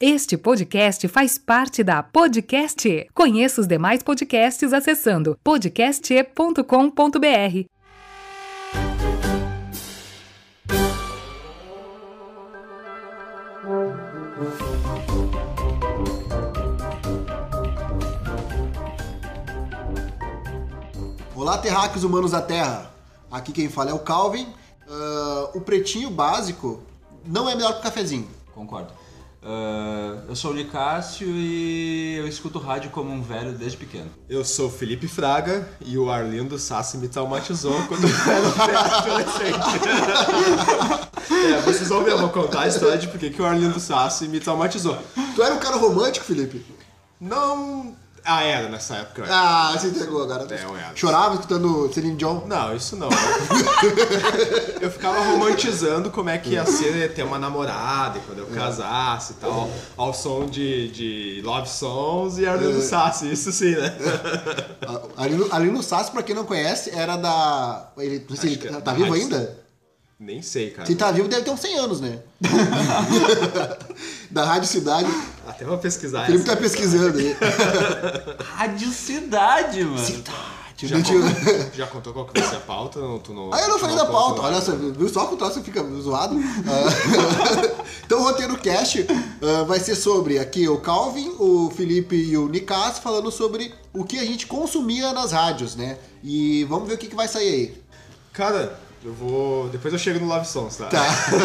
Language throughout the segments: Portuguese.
Este podcast faz parte da Podcast. Conheça os demais podcasts acessando podcast.com.br. Olá, terráqueos humanos da Terra. Aqui quem fala é o Calvin. Uh, o pretinho básico não é melhor que o cafezinho. Concordo. Uh, eu sou o Nicásio e eu escuto rádio como um velho desde pequeno. Eu sou o Felipe Fraga e o Arlindo Sassi me traumatizou quando eu era adolescente. é, vocês vão ver, eu vou contar a história de por que o Arlindo Sassi me traumatizou. Tu era um cara romântico, Felipe? Não ah, era nessa época. Ah, você entregou agora. É, eu era. Chorava escutando Celine Dion? Não, isso não. eu ficava romantizando como é que ia ser ter uma namorada e quando eu casasse e tal, ao som de, de Love Songs e Arlindo é. Sassi, isso sim, né? Ali no Sassi, pra quem não conhece, era da... Ele, não sei, ele tá vivo ainda? Nem sei, cara. Se tá vivo, deve ter uns 100 anos, né? da Rádio Cidade. Até vou pesquisar. O Felipe tá pesquisando aí. Rádio Cidade, mano. Cidade. Já, contou, já contou qual que vai ser a pauta? Não, tu não, ah, eu não falei da pauta. Olha só, viu só que o troço fica zoado? Uh, então o roteiro cast uh, vai ser sobre aqui o Calvin, o Felipe e o Nicasso falando sobre o que a gente consumia nas rádios, né? E vamos ver o que, que vai sair aí. Cara, eu vou. Depois eu chego no Love Songs, tá? Tá.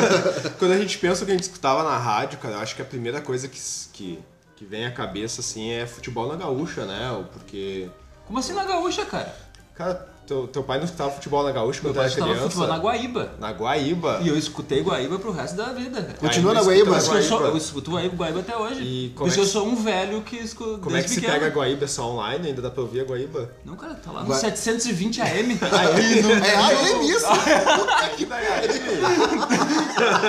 Quando a gente pensa o que a gente escutava na rádio, cara, eu acho que a primeira coisa que, que, que vem à cabeça, assim, é futebol na gaúcha, né? Porque. Como assim na gaúcha, cara? Cara, teu, teu pai não escutava futebol na Gaúcha quando era criança? futebol na Guaíba. Na Guaíba. E eu escutei Guaíba pro resto da vida. Continua na Guaíba? Eu, sou, eu escuto Guaíba até hoje. E como Por é que... eu sou um velho que escuta Como é que pequeno. se pega a Guaíba? É só online? Ainda dá pra ouvir a Guaíba? Não, cara, tá lá no Gua... 720 AM. AM no... É AM isso? que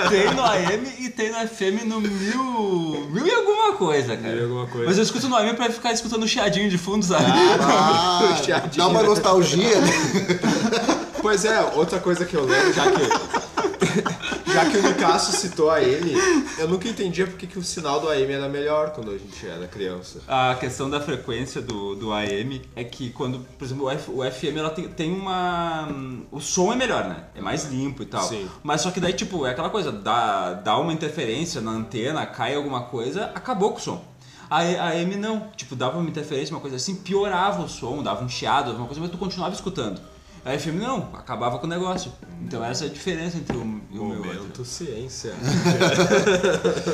Tem no AM e tem no FM no mil... Mil e alguma coisa, cara. Mil e alguma coisa. Mas eu escuto no AM pra ficar escutando o chiadinho de fundo, sabe? Ah, dá uma nostalgia, né? Pois é, outra coisa que eu lembro, já que, já que o Nicasso citou a AM, eu nunca entendia porque que o sinal do AM era melhor quando a gente era criança. A questão da frequência do, do AM é que quando, por exemplo, o, F, o FM ela tem, tem uma. O som é melhor, né? É mais limpo e tal. Sim. Mas só que daí, tipo, é aquela coisa, dá, dá uma interferência na antena, cai alguma coisa, acabou com o som. A, a AM não, tipo, dava uma interferência, uma coisa assim, piorava o som, dava um chiado, alguma coisa, mas tu continuava escutando. A FM não, acabava com o negócio. Então essa é a diferença entre o, o meu Momento ciência.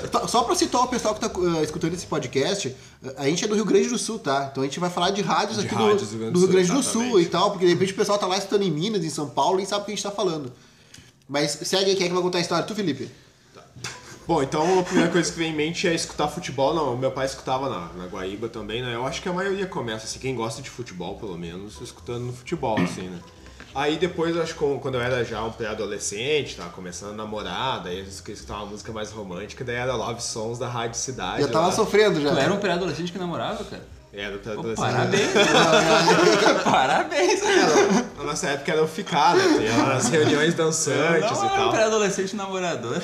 Tá, só para citar o pessoal que está uh, eh, escutando esse podcast, a gente é do Rio Grande do Sul, tá? Então a gente vai falar de rádios de aqui rádios do, do, Rio Grande do Sul, e tal, porque de repente o pessoal tá lá escutando em Minas, em São Paulo, e sabe o que a gente tá falando. Mas segue aí, quem é que vai contar a história? Tu, Felipe? Bom, então a primeira coisa que vem em mente é escutar futebol. Não, meu pai escutava na, na Guaíba também, né? Eu acho que a maioria começa, assim, quem gosta de futebol, pelo menos, escutando no futebol, assim, né? Aí depois, acho que quando eu era já um pré-adolescente, tava começando a namorar, daí eu escutava uma música mais romântica, daí era Love Songs da Rádio Cidade. Já tava lá. sofrendo já. Tu era um pré-adolescente que namorava, cara? Era pra Pô, parabéns! parabéns! Na nossa época era né? Tinha as reuniões dançantes não, e tal. um pré-adolescente namorador.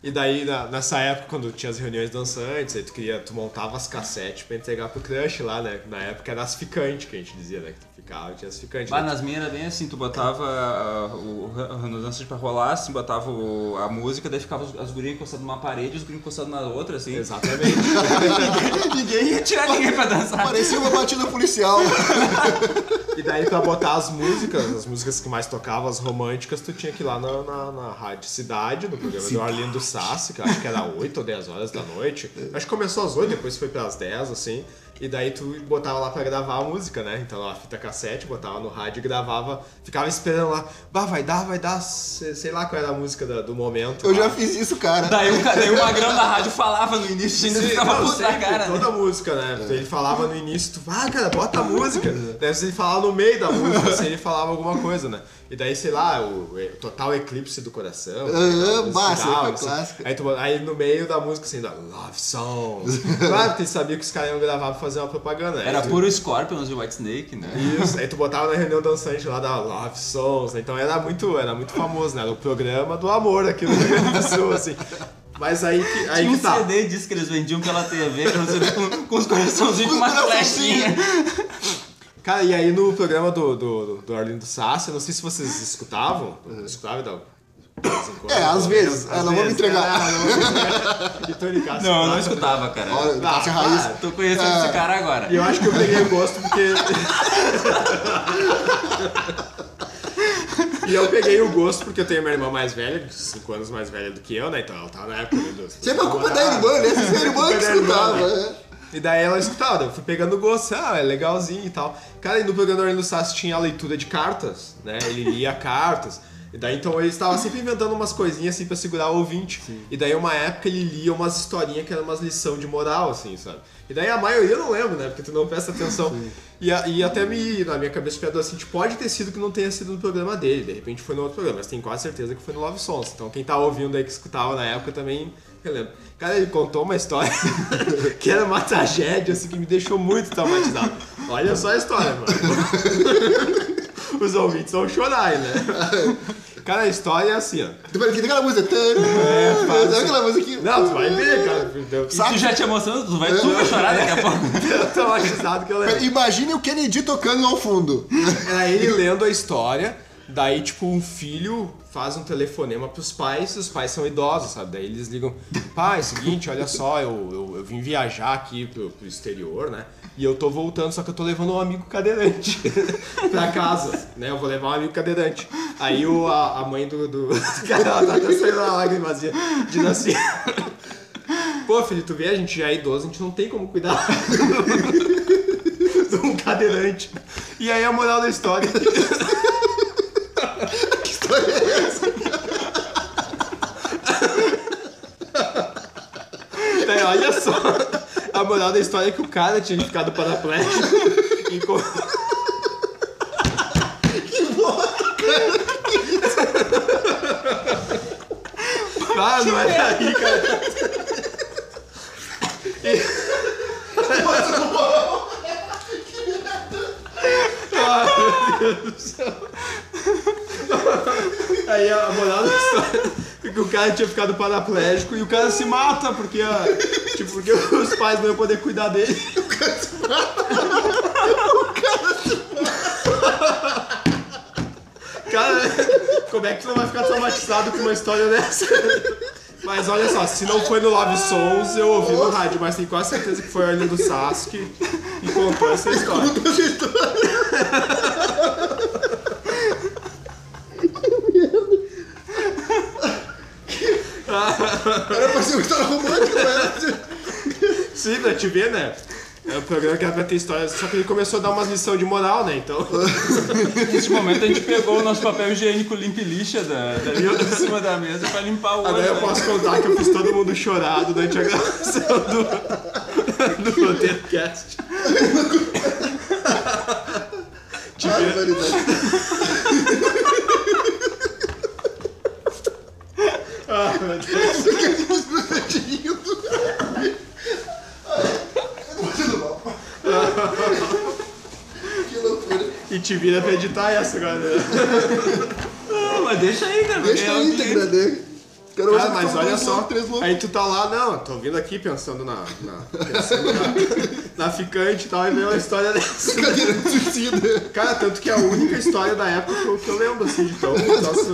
E daí, na, nessa época, quando tinha as reuniões dançantes, aí tu, queria, tu montava as cassetes pra entregar pro crush lá, né? Na época era as ficantes que a gente dizia, né? Ficava, tinha as ficantes. Mas né? nas minhas era bem assim, tu botava uh, o, dançante pra rolar, assim, botava o, a música, daí ficava as gurias encostadas numa parede e os gurias encostados na outra, assim. Exatamente. ninguém, ninguém ia tirar ninguém pra dançar. Parecia uma batida policial. e daí pra botar as músicas, as músicas que mais tocavam, as românticas, tu tinha que ir lá na, na, na Rádio Cidade, no programa Cidade. do Arlindo Sassi, que acho que era 8 ou 10 horas da noite. Acho que começou às 8, depois foi pras 10, assim. E daí tu botava lá pra gravar a música, né? Então a fita cassete, botava no rádio e gravava, ficava esperando lá, bah, vai dar, vai dar, sei lá qual era a música do, do momento. Eu lá. já fiz isso, cara. Daí o, daí o Magrão da rádio falava no início, ainda Sim, ficava não, sempre, cara. Né? Toda né? música, né? É. Ele falava no início, tu, ah, cara, bota a música. Daí ele falava no meio da música, assim, ele falava alguma coisa, né? E daí, sei lá, o, o Total Eclipse do Coração. Ah, massa, final, foi assim. clássico. Aí, tu, aí no meio da música, assim, da Love Songs. claro que ele sabia que os caras iam gravar pra fazer uma propaganda. Né? Era tu... puro Scorpions e White Snake, né? Isso, aí tu botava na reunião dançante lá da Love Songs, né? Então era muito, era muito famoso, né? Era o programa do amor aqui no Rio Grande do Sul, assim. Mas aí que, aí Tinha um que tá. CD disso que eles vendiam pela TV, com, com os coraçãozinhos com uma flechinha. Cara, e aí no programa do, do, do Arlindo Sassi, eu não sei se vocês escutavam. Escutavam, em quando. É, às vezes. Às não vou me entregar. Ah, não Não, eu não escutava. cara. Olha, Ah, Cássia Raiz. Ah, tô conhecendo esse cara agora. E eu acho que eu peguei o gosto porque. e eu peguei o gosto porque eu tenho minha irmã mais velha, 5 anos mais velha do que eu, né? Então ela tava na época né, dos. Sempre a culpa é da irmã, né? Essa é a irmã que irmã, escutava. né? E daí ela escutava, eu fui pegando gosto, ah, é legalzinho e tal. Cara, e no programa do Arlindo Sassi tinha a leitura de cartas, né? Ele lia cartas. E daí então ele estava sempre inventando umas coisinhas assim pra segurar o ouvinte. E daí uma época ele lia umas historinhas que eram umas lição de moral, assim, sabe? E daí a maioria eu não lembro, né? Porque tu não presta atenção. E, a- e até me, na minha cabeça piadou assim, tipo, pode ter sido que não tenha sido no programa dele, de repente foi no outro programa, mas tenho quase certeza que foi no Love Songs. Então quem tá ouvindo aí que escutava na época também relembra. Cara, ele contou uma história que era uma tragédia, assim, que me deixou muito traumatizado. Olha só a história, mano. Os ouvintes vão chorar, né? Cara, a história é assim, ó. Tu vai aquela música. É, Sabe aquela música aqui? Não, tu vai ver, cara. Eu E tu já te emocionando, tu vai, vai chorar daqui a pouco. tô traumatizado que eu lembro. Imagine o Kennedy tocando ao fundo. Era ele lendo a história, daí, tipo, um filho faz um telefonema pros pais, e os pais são idosos, sabe? Daí eles ligam, pai, é o seguinte, olha só, eu, eu, eu vim viajar aqui pro, pro exterior, né? E eu tô voltando, só que eu tô levando um amigo cadeirante pra casa, né? Eu vou levar um amigo cadeirante. Aí o, a, a mãe do, do... Cara, ela tá até saindo uma lágrimazinha, diz assim... Pô, filho, tu vê, a gente já é idoso, a gente não tem como cuidar de um cadeirante. E aí a moral da história... Que história é essa? Daí, olha só, a moral da história é que o cara tinha ficado paraplégico e com... Ah, não é daí, cara. Ah, meu Deus do céu. Aí a moral da história que o cara tinha ficado paraplégico e o cara se mata porque, a, tipo, porque os pais não iam poder cuidar dele. Cara, como é que tu não vai ficar traumatizado com uma história dessa? Mas olha só, se não foi no Love Sons, eu ouvi no rádio, mas tenho quase certeza que foi a Arlindo Sasuke e contou essa história. Era pra ser uma história romântica, né? Sim, pra te ver, né? É um programa que era pra ter histórias, só que ele começou a dar umas lições de moral, né? Então. Nesse momento a gente pegou o nosso papel higiênico limpa e lixa da, da, em cima da mesa pra limpar o olho. Agora eu né? posso contar que eu fiz todo mundo chorar durante a gravação do, do Roteirecast. Barbaridade. Ah, meu Deus. Que loucura. E te vira pra editar essa agora. né? Não, mas deixa aí, cara. Deixa é a o que- íntegra dele. Quero Cara, hoje mas olha só, loucos, três loucos. aí tu tá lá, não, tô vindo aqui pensando na, na, pensando na, na ficante e tal, e veio uma história dessa. Cadeira de suicida. Cara, tanto que é a única história da época que eu, que eu lembro, assim, de tão, nossa,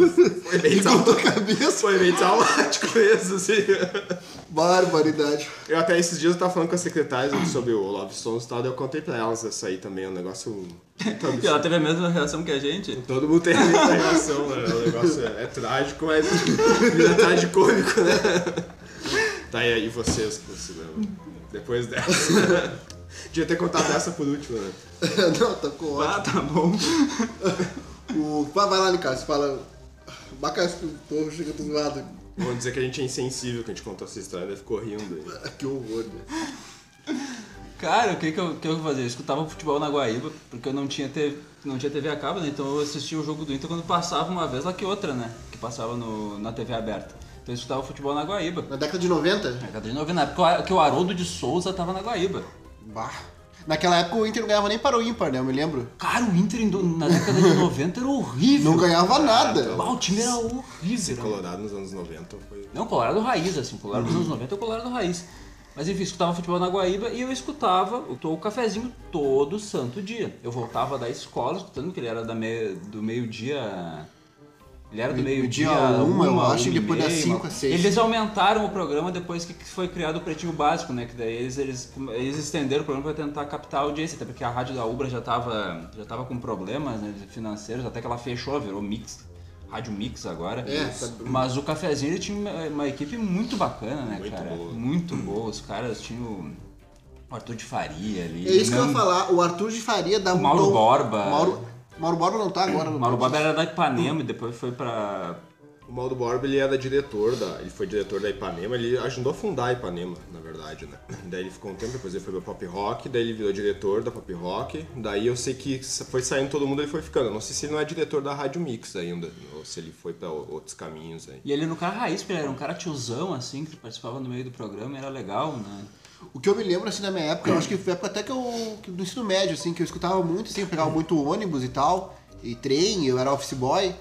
foi bem, Contou a trau- cabeça. foi bem traumático mesmo, assim. Barbaridade. Eu até esses dias eu tava falando com a secretária sobre o Love Songs e tal, daí eu contei pra elas essa aí também, é um negócio muito E ela teve a mesma reação que a gente. Todo mundo tem a mesma reação, né? O negócio é, é trágico, mas vira tragicômico, né? Tá, e aí vocês que você lembra? Depois dessa. Devia ter contado essa por último, né? Não, tá com ótimo. Ah, tá bom. O... Vai vai lá, Nicasso, fala. Bacana que o povo chega do lado. Vamos dizer que a gente é insensível que a gente contou essa história, daí ficou rindo. aí. Que horror, né? Cara, o que que eu, que eu fazia? Eu escutava futebol na Guaíba, porque eu não tinha, TV, não tinha TV a cabo, né? Então eu assistia o jogo do Inter quando passava uma vez lá que outra, né? Que passava no, na TV aberta. Então eu escutava futebol na Guaíba. Na década de 90? Na década de 90, na época que o Haroldo de Souza tava na Guaíba. Bah. Naquela época o Inter não ganhava nem para o ímpar, né? Eu me lembro. Cara, o Inter na década de 90 era horrível. Não ganhava nada. Ah, o time era horrível. Esse Colorado nos anos 90 foi. Não, Colorado raiz, assim. Colorado nos anos 90 é o Colorado raiz. Mas enfim, escutava futebol na Guaíba e eu escutava o, o cafezinho todo santo dia. Eu voltava da escola escutando que ele era da me, do meio-dia. Ele era do meio-dia. uma, eu acho, e depois das 5 a 6. Eles aumentaram o programa depois que foi criado o Pretinho Básico, né? Que daí eles, eles, eles estenderam o programa para tentar captar a audiência, até porque a rádio da Ubra já estava já tava com problemas né, financeiros, até que ela fechou, virou mix Rádio Mix agora. É, mas o cafezinho ele tinha uma, uma, equipe muito bacana, né, muito cara? Boa. Muito boa. Os caras tinham o Arthur de Faria ali. É isso que eu ia falar. O Arthur de Faria dá um. Mauro Borba. Mauro, Mauro Borba não tá agora. O Mauro Borba era da Ipanema e depois foi pra o Mauro Borba ele era diretor da, ele foi diretor da Ipanema, ele ajudou a fundar a Ipanema, na verdade, né? Daí ele ficou um tempo, depois ele foi pra Pop Rock, daí ele virou diretor da Pop Rock, daí eu sei que foi saindo todo mundo, ele foi ficando. não sei se ele não é diretor da Rádio Mix ainda, ou se ele foi para outros caminhos aí. E ele era um cara raiz, porque ele era um cara tiozão, assim, que participava no meio do programa, era legal, né? O que eu me lembro, assim, na minha época, eu acho que foi até que eu, do ensino médio, assim, que eu escutava muito, assim, eu pegava muito ônibus e tal, e trem, eu era office boy,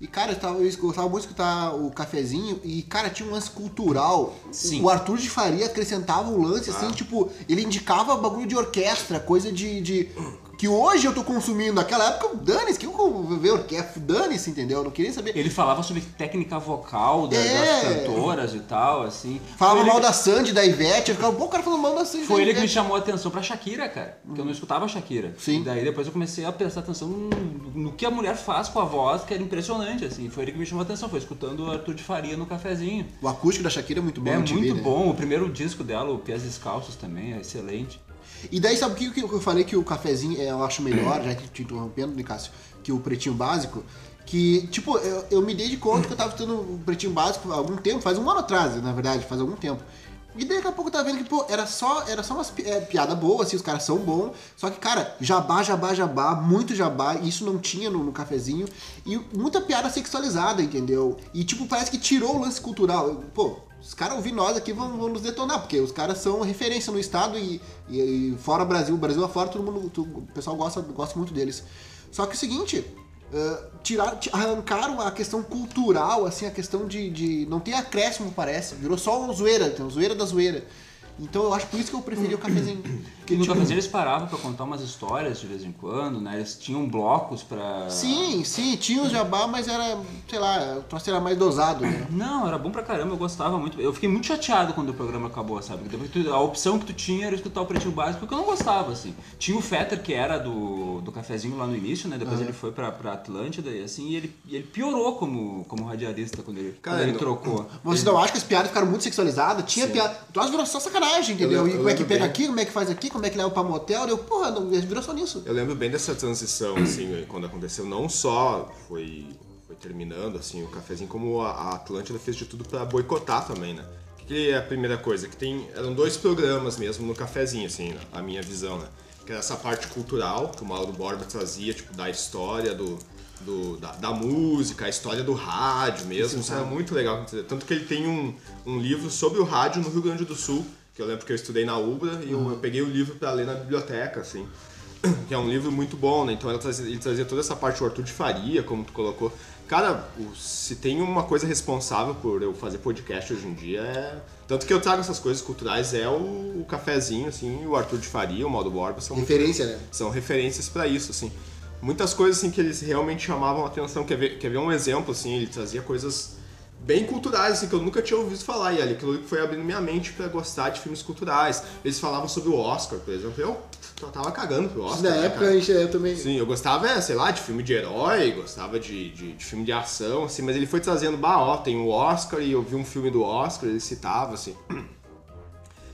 e, cara, eu, tava, eu gostava muito de escutar o cafezinho e, cara, tinha um lance cultural. Sim. O Arthur de Faria acrescentava um lance, assim, ah. tipo, ele indicava bagulho de orquestra, coisa de, de que hoje eu tô consumindo. Naquela época, dane-se, que eu ver orquestra, dane-se, entendeu? Eu não queria saber. Ele falava sobre técnica vocal das, é. das cantoras e tal, assim. Falava mal da Sandy, da Ivete, eu ficava, pô, o cara falando mal da Sandy. Foi ele que me chamou a atenção pra Shakira, cara. Porque eu não escutava Shakira. Sim. E daí depois eu comecei a prestar atenção no, que a mulher faz com a voz, que era impressionante, assim. Foi ele que me chamou a atenção, foi escutando o Arthur de Faria no cafezinho. O acústico da Shakira é muito bom. É muito né? bom. O primeiro disco dela, o Pés Descalços também, é excelente. E daí, sabe o que, que eu falei que o cafezinho é, eu acho melhor, já que te interrompendo, Nicásio, que o pretinho básico? Que, tipo, eu, eu me dei de conta que eu tava tendo o pretinho básico há algum tempo, faz um ano atrás, na verdade, faz algum tempo. E daqui a pouco tava vendo que, pô, era só, era só umas é, piada boa, assim, os caras são bons. Só que, cara, jabá, jabá, jabá, muito jabá, isso não tinha no, no cafezinho. E muita piada sexualizada, entendeu? E, tipo, parece que tirou o lance cultural. Pô, os caras ouvir nós aqui vão, vão, nos detonar, porque os caras são referência no estado e, e, e fora Brasil, Brasil afora, todo mundo, todo, o pessoal gosta, gosta muito deles. Só que é o seguinte, uh, tirar, arrancaram a questão cultural, assim, a questão de, de não ter acréscimo, parece, virou só uma zoeira, então, zoeira da zoeira. Então eu acho por isso que eu preferi o cafezinho. Que, no tipo... cafezinho eles paravam para contar umas histórias de vez em quando, né? Eles tinham blocos para Sim, sim, tinha o jabá, mas era, sei lá, o troço era mais dosado, né? Não, era bom pra caramba, eu gostava muito. Eu fiquei muito chateado quando o programa acabou, sabe? Porque a opção que tu tinha era escutar o Pretinho Básico, porque eu não gostava, assim. Tinha o Fetter, que era do, do cafezinho lá no início, né? Depois uhum. ele foi pra, pra Atlântida e assim, e ele, ele piorou como, como radialista quando ele, Cara, quando ele trocou. Você não acha que as piadas ficaram muito sexualizadas? Tinha piada. Tu acha virou só sacanagem, entendeu? Eu, eu e como é que pega bem. aqui, como é que faz aqui, como é que leva pra motel? Eu, porra, não, virou só nisso. Eu lembro bem dessa transição, assim, quando aconteceu. Não só foi, foi terminando, assim, o cafezinho, como a Atlântida fez de tudo para boicotar também, né? O que é a primeira coisa? Que tem, eram dois programas mesmo no cafezinho, assim, a minha visão, né? Que era essa parte cultural, que o Mauro Borba trazia, tipo, da história do, do, da, da, música, a história do rádio mesmo. Isso era muito legal. Tanto que ele tem um, um livro sobre o rádio no Rio Grande do Sul, que eu lembro que eu estudei na UBRA e eu, eu peguei o livro para ler na biblioteca, assim. Que é um livro muito bom, né? Então ele trazia, ele trazia toda essa parte do Arthur de Faria, como tu colocou. Cara, se tem uma coisa responsável por eu fazer podcast hoje em dia é. Tanto que eu trago essas coisas culturais é o, o cafezinho, assim, o Arthur de Faria, o Modo Borba. São Referência, né? São referências para isso, assim. Muitas coisas, assim, que eles realmente chamavam a atenção. Quer ver, quer ver um exemplo, assim? Ele trazia coisas bem culturais, assim, que eu nunca tinha ouvido falar. E ali aquilo foi abrindo minha mente para gostar de filmes culturais. Eles falavam sobre o Oscar, por exemplo. Eu tava cagando pro Oscar. Na né, época cara? eu também. Sim, eu gostava, é, sei lá, de filme de herói, gostava de, de, de, filme de ação, assim, mas ele foi trazendo, bah, ó, tem o Oscar e eu vi um filme do Oscar, ele citava, assim.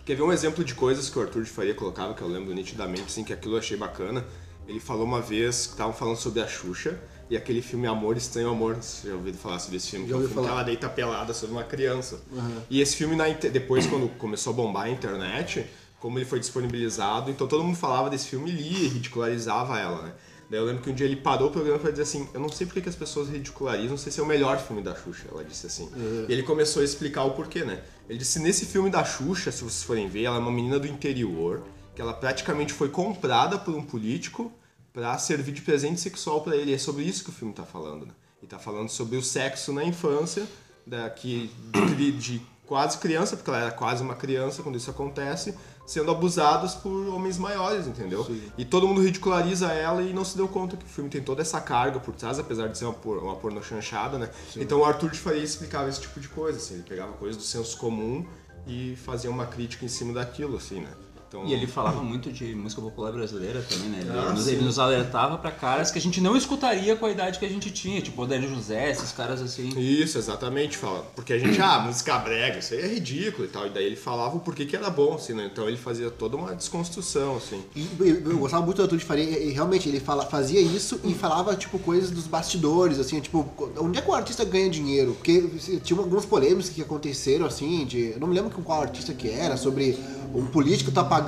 Quer ver um exemplo de coisas que o Arthur de Faria colocava, que eu lembro nitidamente, assim, que aquilo eu achei bacana. Ele falou uma vez que estavam falando sobre a Xuxa e aquele filme Amor Estranho Amor. Você já ouviu falar sobre esse filme? Já que é um filme falar. que ela deita pelada sobre uma criança. Uhum. E esse filme, depois, quando começou a bombar a internet, como ele foi disponibilizado, então todo mundo falava desse filme e lia, ridicularizava ela, né? Daí eu lembro que um dia ele parou o programa para dizer assim: Eu não sei porque que as pessoas ridicularizam, não sei se é o melhor filme da Xuxa. Ela disse assim. Uhum. E ele começou a explicar o porquê, né? Ele disse: Nesse filme da Xuxa, se vocês forem ver, ela é uma menina do interior que ela praticamente foi comprada por um político para servir de presente sexual para ele. É sobre isso que o filme está falando, né? E tá falando sobre o sexo na infância, da, que, de, de quase criança, porque ela era quase uma criança quando isso acontece, sendo abusadas por homens maiores, entendeu? Sim. E todo mundo ridiculariza ela e não se deu conta que o filme tem toda essa carga por trás, apesar de ser uma, por, uma porno chanchada, né? Sim. Então o Arthur de Faria explicava esse tipo de coisa, assim, ele pegava coisas do senso comum e fazia uma crítica em cima daquilo, assim, né? Então... E ele falava muito de música popular brasileira também, né? Ele, ah, nos, ele nos, alertava para caras que a gente não escutaria com a idade que a gente tinha, tipo Odélio José, esses caras assim. Isso, exatamente. Fala. Porque a gente, ah, música brega, isso aí é ridículo e tal. E daí ele falava o porquê que era bom, assim, né? Então ele fazia toda uma desconstrução, assim. E eu, eu gostava muito do Arthur de Faria, e realmente ele fala, fazia isso e falava, tipo, coisas dos bastidores, assim, tipo, onde é que o artista ganha dinheiro? Porque tinha alguns polêmicas que aconteceram, assim, de. Eu não me lembro com qual artista que era, sobre um político tá pagando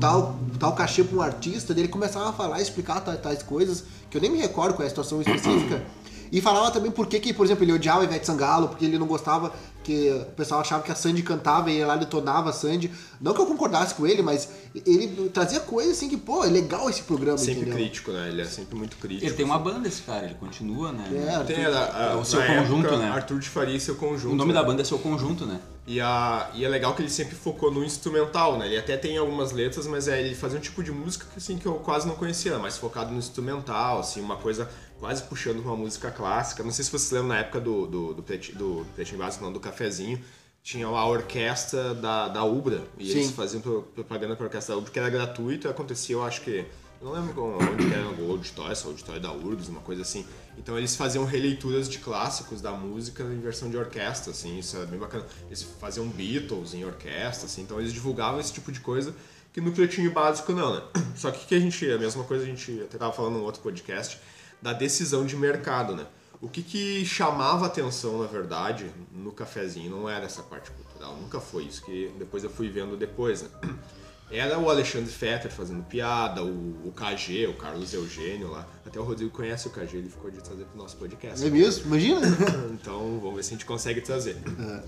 tal, tal cachê pra um artista, dele começava a falar, explicar tais, tais coisas, que eu nem me recordo qual é a situação específica. E falava também por que, que, por exemplo, ele odiava Ivete Sangalo, porque ele não gostava que o pessoal achava que a Sandy cantava e ele lá detonava a Sandy. Não que eu concordasse com ele, mas ele trazia coisas assim que, pô, é legal esse programa. Sempre entendeu? crítico, né? Ele é sempre muito crítico. Ele tem uma banda, esse cara, ele continua, né? É, tem a, a, é o seu conjunto, época, né? Arthur de Faria e seu conjunto. O nome né? da banda é seu conjunto, né? E, a, e é legal que ele sempre focou no instrumental, né? Ele até tem algumas letras, mas é, ele fazia um tipo de música que, assim, que eu quase não conhecia, mais focado no instrumental, assim, uma coisa quase puxando uma música clássica. Não sei se vocês lembram na época do, do, do, do Pretinho Básico, não, do Cafezinho, tinha a orquestra da, da Ubra, e Sim. eles faziam propaganda para a orquestra da Ubra, que era gratuito, e acontecia, eu acho que, não lembro onde era, o auditório, o auditório da URGS, uma coisa assim. Então eles faziam releituras de clássicos da música em versão de orquestra, assim, isso era bem bacana. Eles faziam Beatles em orquestra, assim, então eles divulgavam esse tipo de coisa que no pretinho básico não, né? Só que que a gente, a mesma coisa a gente até tava falando no outro podcast, da decisão de mercado, né? O que, que chamava atenção, na verdade, no cafezinho não era essa parte cultural, nunca foi isso, que depois eu fui vendo depois, né? Era o Alexandre Fetter fazendo piada, o, o KG, o Carlos Eugênio lá. Até o Rodrigo conhece o KG, ele ficou de trazer pro nosso podcast. É mesmo? Imagina! então vamos ver se a gente consegue trazer. É.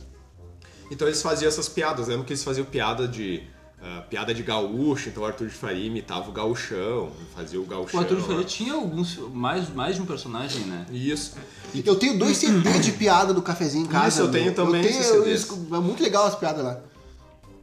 Então eles faziam essas piadas, lembro que eles faziam piada de Uh, piada de gaúcho, então o Arthur de Faria imitava o gauchão, fazia o gauchão. O Arthur de Faria tinha alguns, mais, mais de um personagem, né? Isso. E eu tenho dois CDs de piada do cafezinho em casa. Isso, eu tenho também eu tenho, eu, É muito legal as piadas lá.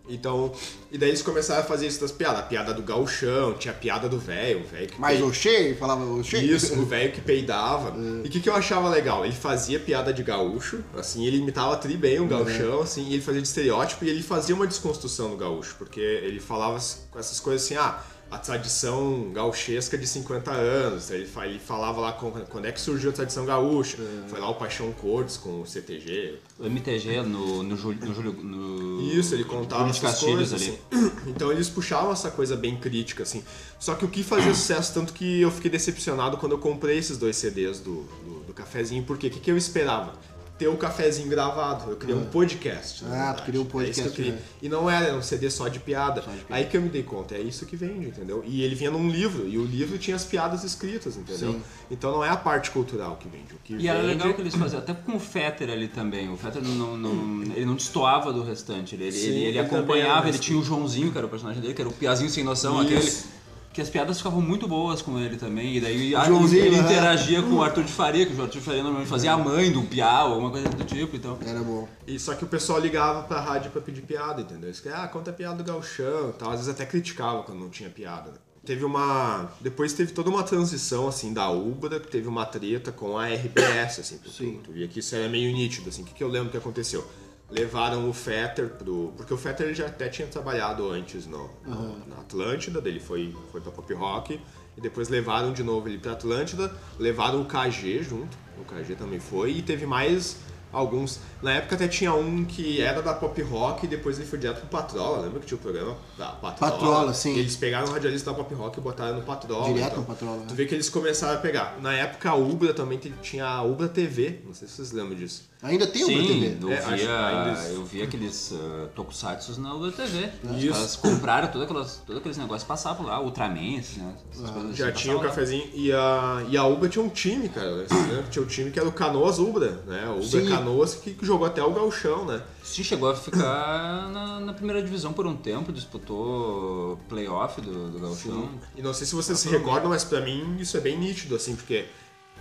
Então, e daí eles começaram a fazer isso das piadas. A piada do gauchão, tinha a piada do velho, o velho que. Mas o cheio, falava o cheio. Isso, o velho que peidava. É. E o que, que eu achava legal? Ele fazia piada de gaúcho, assim, ele imitava tri bem o gauchão, é. assim, e ele fazia de estereótipo e ele fazia uma desconstrução do gaúcho, porque ele falava com essas coisas assim, ah a tradição gauchesca de 50 anos. Ele, falava lá quando é que surgiu a tradição gaúcha. É. Foi lá o Paixão Cortes com o CTG. O MTG no, no, no, no Isso, ele contava essas coisas. Ali. Assim. Então eles puxavam essa coisa bem crítica, assim. Só que o que fazia sucesso, tanto que eu fiquei decepcionado quando eu comprei esses dois CDs do, do, do cafezinho, porque o que, que eu esperava? Ter o cafezinho gravado. Eu queria um ah. podcast. Ah, tu queria um podcast. É né? E não era, era um CD só de, piada. só de piada. Aí que eu me dei conta, é isso que vende, entendeu? E ele vinha num livro, e o livro tinha as piadas escritas, entendeu? Sim. Então não é a parte cultural que vende. O que e vende... era legal que eles faziam, até com o Fetter ali também. O Fetter não, não, ele não destoava do restante. Ele, Sim, ele, ele acompanhava, ele tinha o Joãozinho, que era o personagem dele, que era o Piazinho sem noção, isso. aquele que as piadas ficavam muito boas com ele também. E daí Joãozinho, ele né? interagia com o Arthur de Faria, que o Arthur de Faria normalmente fazia a mãe do Piau, alguma coisa do tipo. Então. Era bom. E só que o pessoal ligava pra rádio pra pedir piada, entendeu? Eles ah, conta a piada do galchão e tal. Às vezes até criticava quando não tinha piada. Né? Teve uma. Depois teve toda uma transição, assim, da Ubra, que teve uma treta com a RBS, assim. Sim. Tu, tu via que isso era meio nítido, assim. O que, que eu lembro que aconteceu? Levaram o Fetter pro. Porque o Fetter já até tinha trabalhado antes no, uhum. na Atlântida, dele foi, foi pra pop rock. E depois levaram de novo ele pra Atlântida, levaram o KG junto, o KG também foi, e teve mais alguns. Na época até tinha um que era da pop rock e depois ele foi direto pro Patrola. Lembra que tinha o programa da Patrola? Patrola, sim. Eles pegaram o radialista da pop rock e botaram no Patrola. Direto então. no Patrola. Tu vê que eles começaram a pegar. Na época a Ubra também tinha a Ubra TV, não sei se vocês lembram disso. Ainda tem Sim, Ubra TV. eu, É, via, eu via aqueles uh, tokusatsu na Ubra TV. Os Isso. caras compraram todos aqueles, todos aqueles negócios e passavam lá, Ultraman, né? Essas coisas Já tinha o lá. cafezinho. E a, e a Ubra tinha um time, cara. Lembra que Tinha um time que era o Canoas Ubra, né? O Ubra Sim. Canoas que jogou até o Galchão, né? Sim, chegou a ficar na, na primeira divisão por um tempo, disputou playoff do, do Gauchão. E não sei se vocês se recordam, mas pra mim isso é bem nítido, assim, porque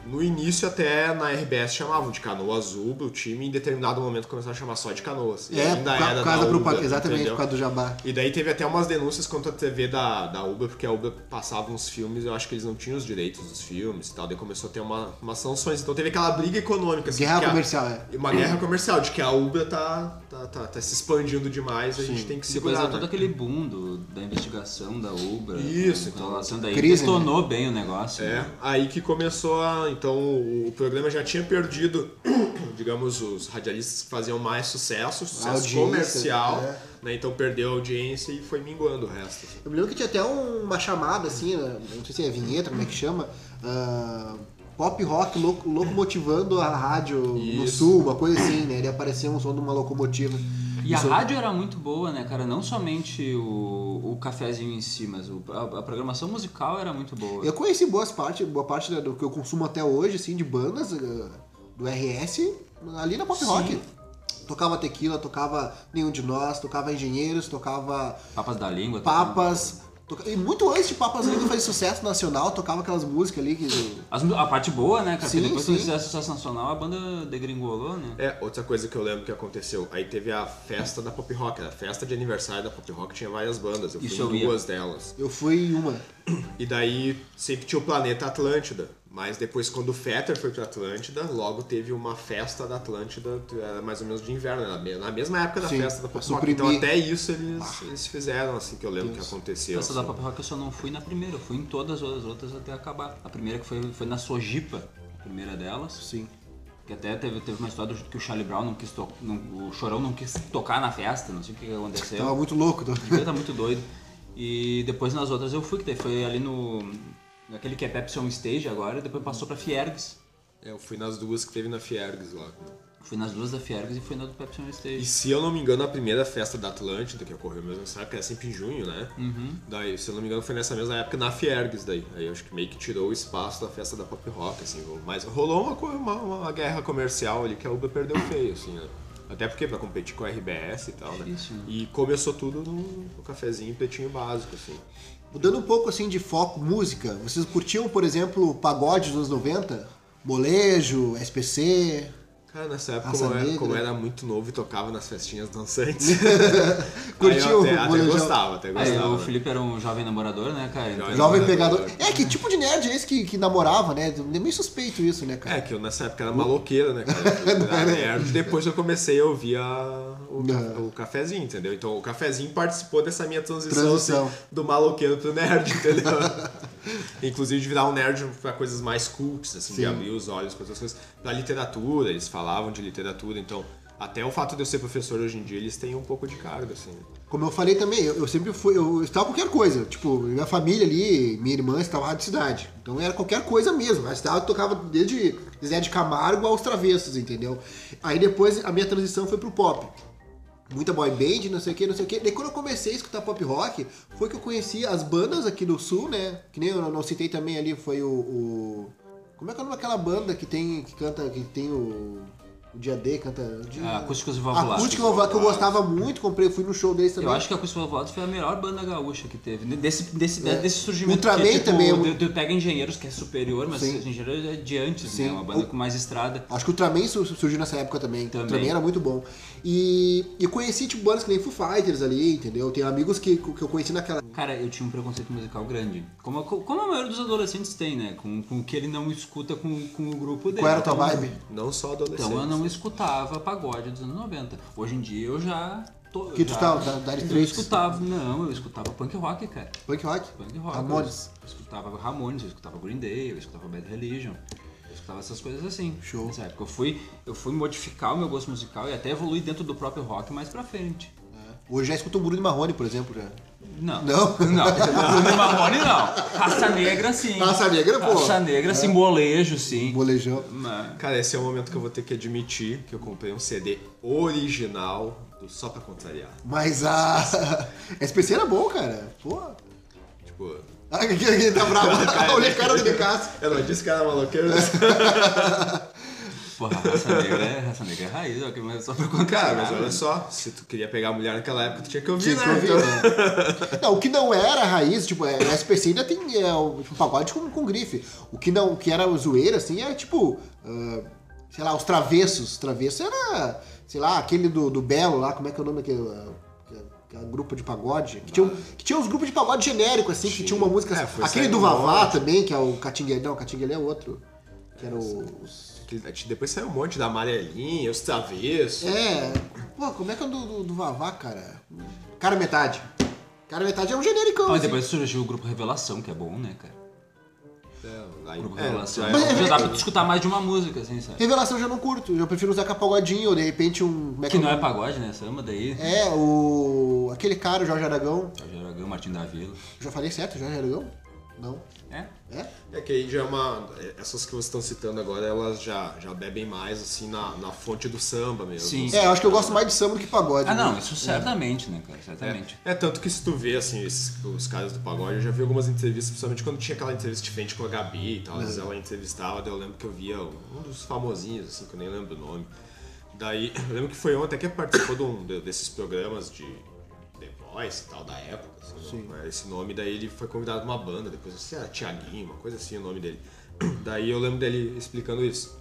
no início até na RBS chamavam de Canoas Ubra, o time em determinado momento começou a chamar só de Canoas. E É, ainda por era por causa da Ubra, propaganda. Exatamente, entendeu? por causa do jabá. E daí teve até umas denúncias contra a TV da, da Ubra, porque a Ubra passava uns filmes, eu acho que eles não tinham os direitos dos filmes e tal, daí começou a ter uma, umas sanções. Então teve aquela briga econômica. Assim, Guerra que a- comercial, é. Uma guerra comercial, de que a Ubra tá, tá, tá, tá se expandindo demais, a gente tem que Depois segurar. é né? todo aquele boom do- da investigação da Ubra. Isso, então, relação daí crise, detonou bem o negócio. É, né? aí que começou a. Então o, programa já tinha perdido, digamos, os radialistas que faziam mais sucesso, sucesso comercial, é. né? Então perdeu a audiência e foi minguando o resto. assim. Eu me lembro que tinha até um- uma chamada assim, né, não sei se é vinheta, como é que chama, ah, pop rock loco- locomotivando a rádio no Isso. sul, uma coisa assim, né? Ele aparecia um som de uma locomotiva. E a Isso- rádio era muito boa, né, cara? Não somente o, o cafezinho em si, mas o- a, a programação musical era muito boa. Eu conheci boas parte, boa parte da- do que eu consumo até hoje, assim, de bandas ah, do RS ali na pop Sim. rock. Tocava Tequila, tocava Nenhum de Nós, tocava Engenheiros, tocava Papas da língua. Papas. Toca- E muito antes de Papas ainda fazer sucesso nacional, tocava aquelas músicas ali que. As a parte boa, né, cara? Sim, Porque depois sim. que fizesse sucesso nacional, a banda degringolou, né? É, outra coisa que eu lembro que aconteceu, aí teve a festa da pop rock, a festa de aniversário da pop rock tinha várias bandas, eu fui Isso em eu ia. duas delas. Eu fui em uma. E daí sempre tinha o Planeta Atlântida. Mas depois, quando o Fetter foi pra Atlântida, logo teve uma festa da Atlântida, era mais ou menos de inverno, na me- na mesma época da Sim, festa da Pop Rock. Então até isso eles, eles fizeram, assim, que eu lembro que aconteceu. Essa da assim. Pop Rock eu só não fui na primeira, eu fui em todas as outras até acabar. A primeira que foi, foi na Sojipa, a primeira delas. Sim. Que até teve, teve uma história que o Charlie Brown não quis to- não, o Chorão não quis tocar na festa, não sei o que, aconteceu. Tava muito louco. então. Devia estar muito doido. E depois nas outras eu fui, que daí foi ali no. Naquele que é Pepsi On Stage agora, e depois passou pra Fiergs. É, eu fui nas duas que teve na Fiergs lá. Fui nas duas da Fiergs e fui na do Pepsi On E Stage. se eu não me engano, a primeira festa da Atlântida, que ocorreu mesmo nessa época, era sempre em junho, né? Uhum. Daí, se eu não me engano, foi nessa mesma época na Fiergs daí. Aí eu acho que meio que tirou o espaço da festa da pop rock, assim. Mas rolou uma, uma, uma guerra comercial ali que a Uber perdeu feio, assim, né? Até porque pra competir com a RBS e tal, né? Difícil, né? E começou tudo no, no cafezinho pretinho básico, assim. Mudando um pouco assim de foco, música. Vocês curtiam, por exemplo, pagode dos anos 90? Molejo, SPC. Cara, nessa época, Raça como, eu como eu era muito novo e tocava nas festinhas dançantes. Curtiu aí eu até, até gostava, até Aí, gostava. o Felipe era um jovem namorador, né, cara? Então, Jovem pegador. É, que tipo de nerd é esse que, que namorava, né? É meio suspeito isso, né, cara? É, que eu nessa época era maloqueira, né, cara? Eu era nerd. Depois eu comecei a ouvir a- o, o cafezinho, entendeu? Então o cafezinho participou dessa minha transição, Transição. assim, do maloqueiro pro nerd, entendeu? Inclusive de virar um nerd pra coisas mais cultas, assim, de Sim. abrir os olhos pra outras coisas. Pra literatura, eles falavam de literatura, então até o fato de eu ser professor hoje em dia, eles têm um pouco de carga, assim. Como eu falei também, eu, eu sempre fui, eu estava qualquer coisa. Tipo, minha família ali, minha irmã estava rádio cidade. Então era qualquer coisa mesmo. A cidade tocava desde Zé de Camargo aos travessos, entendeu? Aí depois a minha transição foi pro pop. Muita boy band, não sei o que, não sei o que. Daí quando eu comecei a escutar pop rock, foi que eu conheci as bandas aqui do sul, né? Que nem eu não citei também ali, foi o. o- Como é que é o nome daquela banda que tem. que canta. que tem o. O dia D, canta. Dia... Ah, Acústicos e Valvulados. Acústica e Valvulados, que eu gostava muito, comprei, fui no show deles também. Eu acho que a Acústicos e Valvulados foi a melhor banda gaúcha que teve. Desse, desse, É. desse surgimento. Ultraman porque, tipo, também é Tu pega Engenheiros, que é superior, mas Sim. Engenheiros é de antes, Sim. né? Uma banda O- com mais estrada. Acho que o Ultraman su- surgiu nessa época também. Também. O Ultraman era muito bom. E, e conheci, tipo, bandas que nem Foo Fighters ali, entendeu? Tem amigos que, que eu conheci naquela... Cara, eu tinha um preconceito musical grande. Como, a- como a maioria dos adolescentes tem, né? Com, com o que ele não escuta com, com o grupo dele. Qual era a tua Então, vibe? Não só adolescentes. Então eu não escutava pagode dos anos 90. Hoje em dia eu já. Tô, Que tu já, tá, da- Dire Eu Straits? escutava, não, eu escutava punk rock, cara. Punk rock? Punk rock. Ramones. Eu escutava Ramones, eu escutava Green Day, eu escutava Bad Religion. Eu escutava essas coisas assim. Show. Nessa época eu fui, eu fui modificar o meu gosto musical e até evoluir dentro do próprio rock mais pra frente. É. Hoje já escuto o Bruno Marrone, por exemplo, já. Não. Não? Não. Bruno Marrone não. Raça Negra sim. Raça Negra, pô. Raça Negra sim, molejo sim. Molejão. Mas- Cara, esse é o momento que eu vou ter que admitir que eu comprei um CD original do Só Pra Contrariar. Mas a. SPC era bom, cara. Pô. Tipo, Ah, aqui, aqui tá bravo. Olha a cara do Nicasso. eu não disse que era maloqueiro. Porra, raça negra é, raça negra é raiz, ó, que mas só pra contar. Cara, mas olha só, se tu queria pegar a mulher naquela época, tu tinha que ouvir, Tinha que né? ouvir, Então- né? Não, o que não era raiz, tipo, é, o SPC ainda tem é, o tipo, pagode com, com grife. O que não, o que era zoeira, assim, é tipo, ah, sei lá, os travessos. Travessos era, sei lá, aquele do, do Belo lá, como é que é o nome daquele. ah, que é- que é um grupo de pagode. Que tinha, um- que tinha uns grupos de pagode genérico, assim, que tinha uma música. É, aquele do Vavá também, que é o Catinguele. Não, o Catinguele é outro. Que era o. os- Depois saiu um monte da amarelinha, os travessos. É. Pô, como é que é o do, do, do Vavá, cara? Cara metade. Cara metade é um genericão. Mas assim. depois surgiu o grupo Revelação, que é bom, né, cara? É, aí- grupo é, Revelação. já é- Mas- Já dá pra tu escutar mais de uma música, assim, sabe? Revelação eu já não curto. Eu prefiro usar pagodinho ou de repente um. Como é Que é não é pagode, né? Samba daí. É, o. Aquele cara, o Jorge Aragão. Jorge Aragão, Martin da Vila. Já falei certo, Jorge Aragão? Não. É? É? É que aí já é uma. Essas que vocês estão citando agora, elas já, já bebem mais assim na, na fonte do samba mesmo. Sim. É, eu acho que eu gosto mais de samba do que pagode. Ah, não, né? isso certamente, né, cara? Certamente. É, tanto que se tu vê, assim, esses, os caras do pagode, eu já vi algumas entrevistas, principalmente quando tinha aquela entrevista de frente com a Gabi e tal, às vezes ela entrevistava, daí eu lembro que eu via um dos famosinhos, assim, que eu nem lembro o nome. Daí, eu lembro que foi ontem até que participou de um de- desses programas de Voice e tal, da época, assim, esse nome, daí ele foi convidado pra uma banda, depois, não sei se era Tiaguinho, uma coisa assim o nome dele. Daí eu lembro dele explicando isso,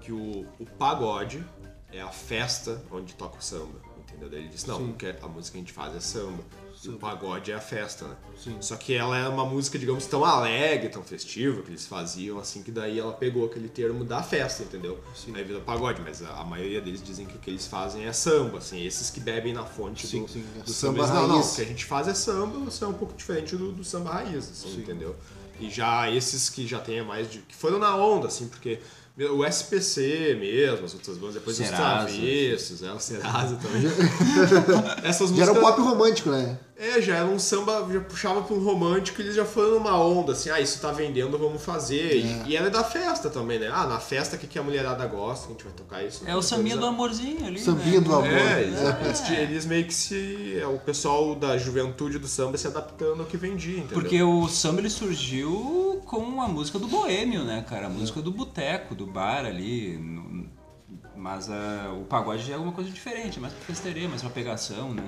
que o, o pagode é a festa onde toca o samba, entendeu? Daí ele disse, não, porque a música que a gente faz é samba. E o pagode é a festa, né? Só que ela é uma música, digamos, tão alegre, tão festiva, que eles faziam, assim, que daí ela pegou aquele termo da festa, entendeu? Aí vira pagode, mas a, a maioria deles dizem que o que eles fazem é samba, assim, esses que bebem na fonte Sim, do, sim, é do samba samba. Eles, Não, não, raiz. o que a gente faz é samba, você é um pouco diferente do, do samba raiz, assim, entendeu? E já esses que já tem mais de. que foram na onda, assim, porque o SPC mesmo, as outras bandas, depois Serasa. os Travessos, é, o Serasa também. Essas Já músicas. era um pop romântico, né? É, já era um samba, já puxava pra um romântico, eles já foram numa onda, assim, ah, isso tá vendendo, vamos fazer. E, e ela é da festa também, né? Ah, na festa, o que, que a mulherada gosta, que a gente vai tocar isso. É o sambinha do amorzinho ali. Sambinha né? do amor. É, eles, eles- eles meio que se. É, o pessoal da juventude do samba se adaptando ao que vendia, entendeu? Porque o samba ele surgiu com a música do boêmio, né, cara? A música do boteco, do bar ali. no- Mas ah, o pagode já é alguma coisa diferente, mais pra festeria, mais pra pegação, né?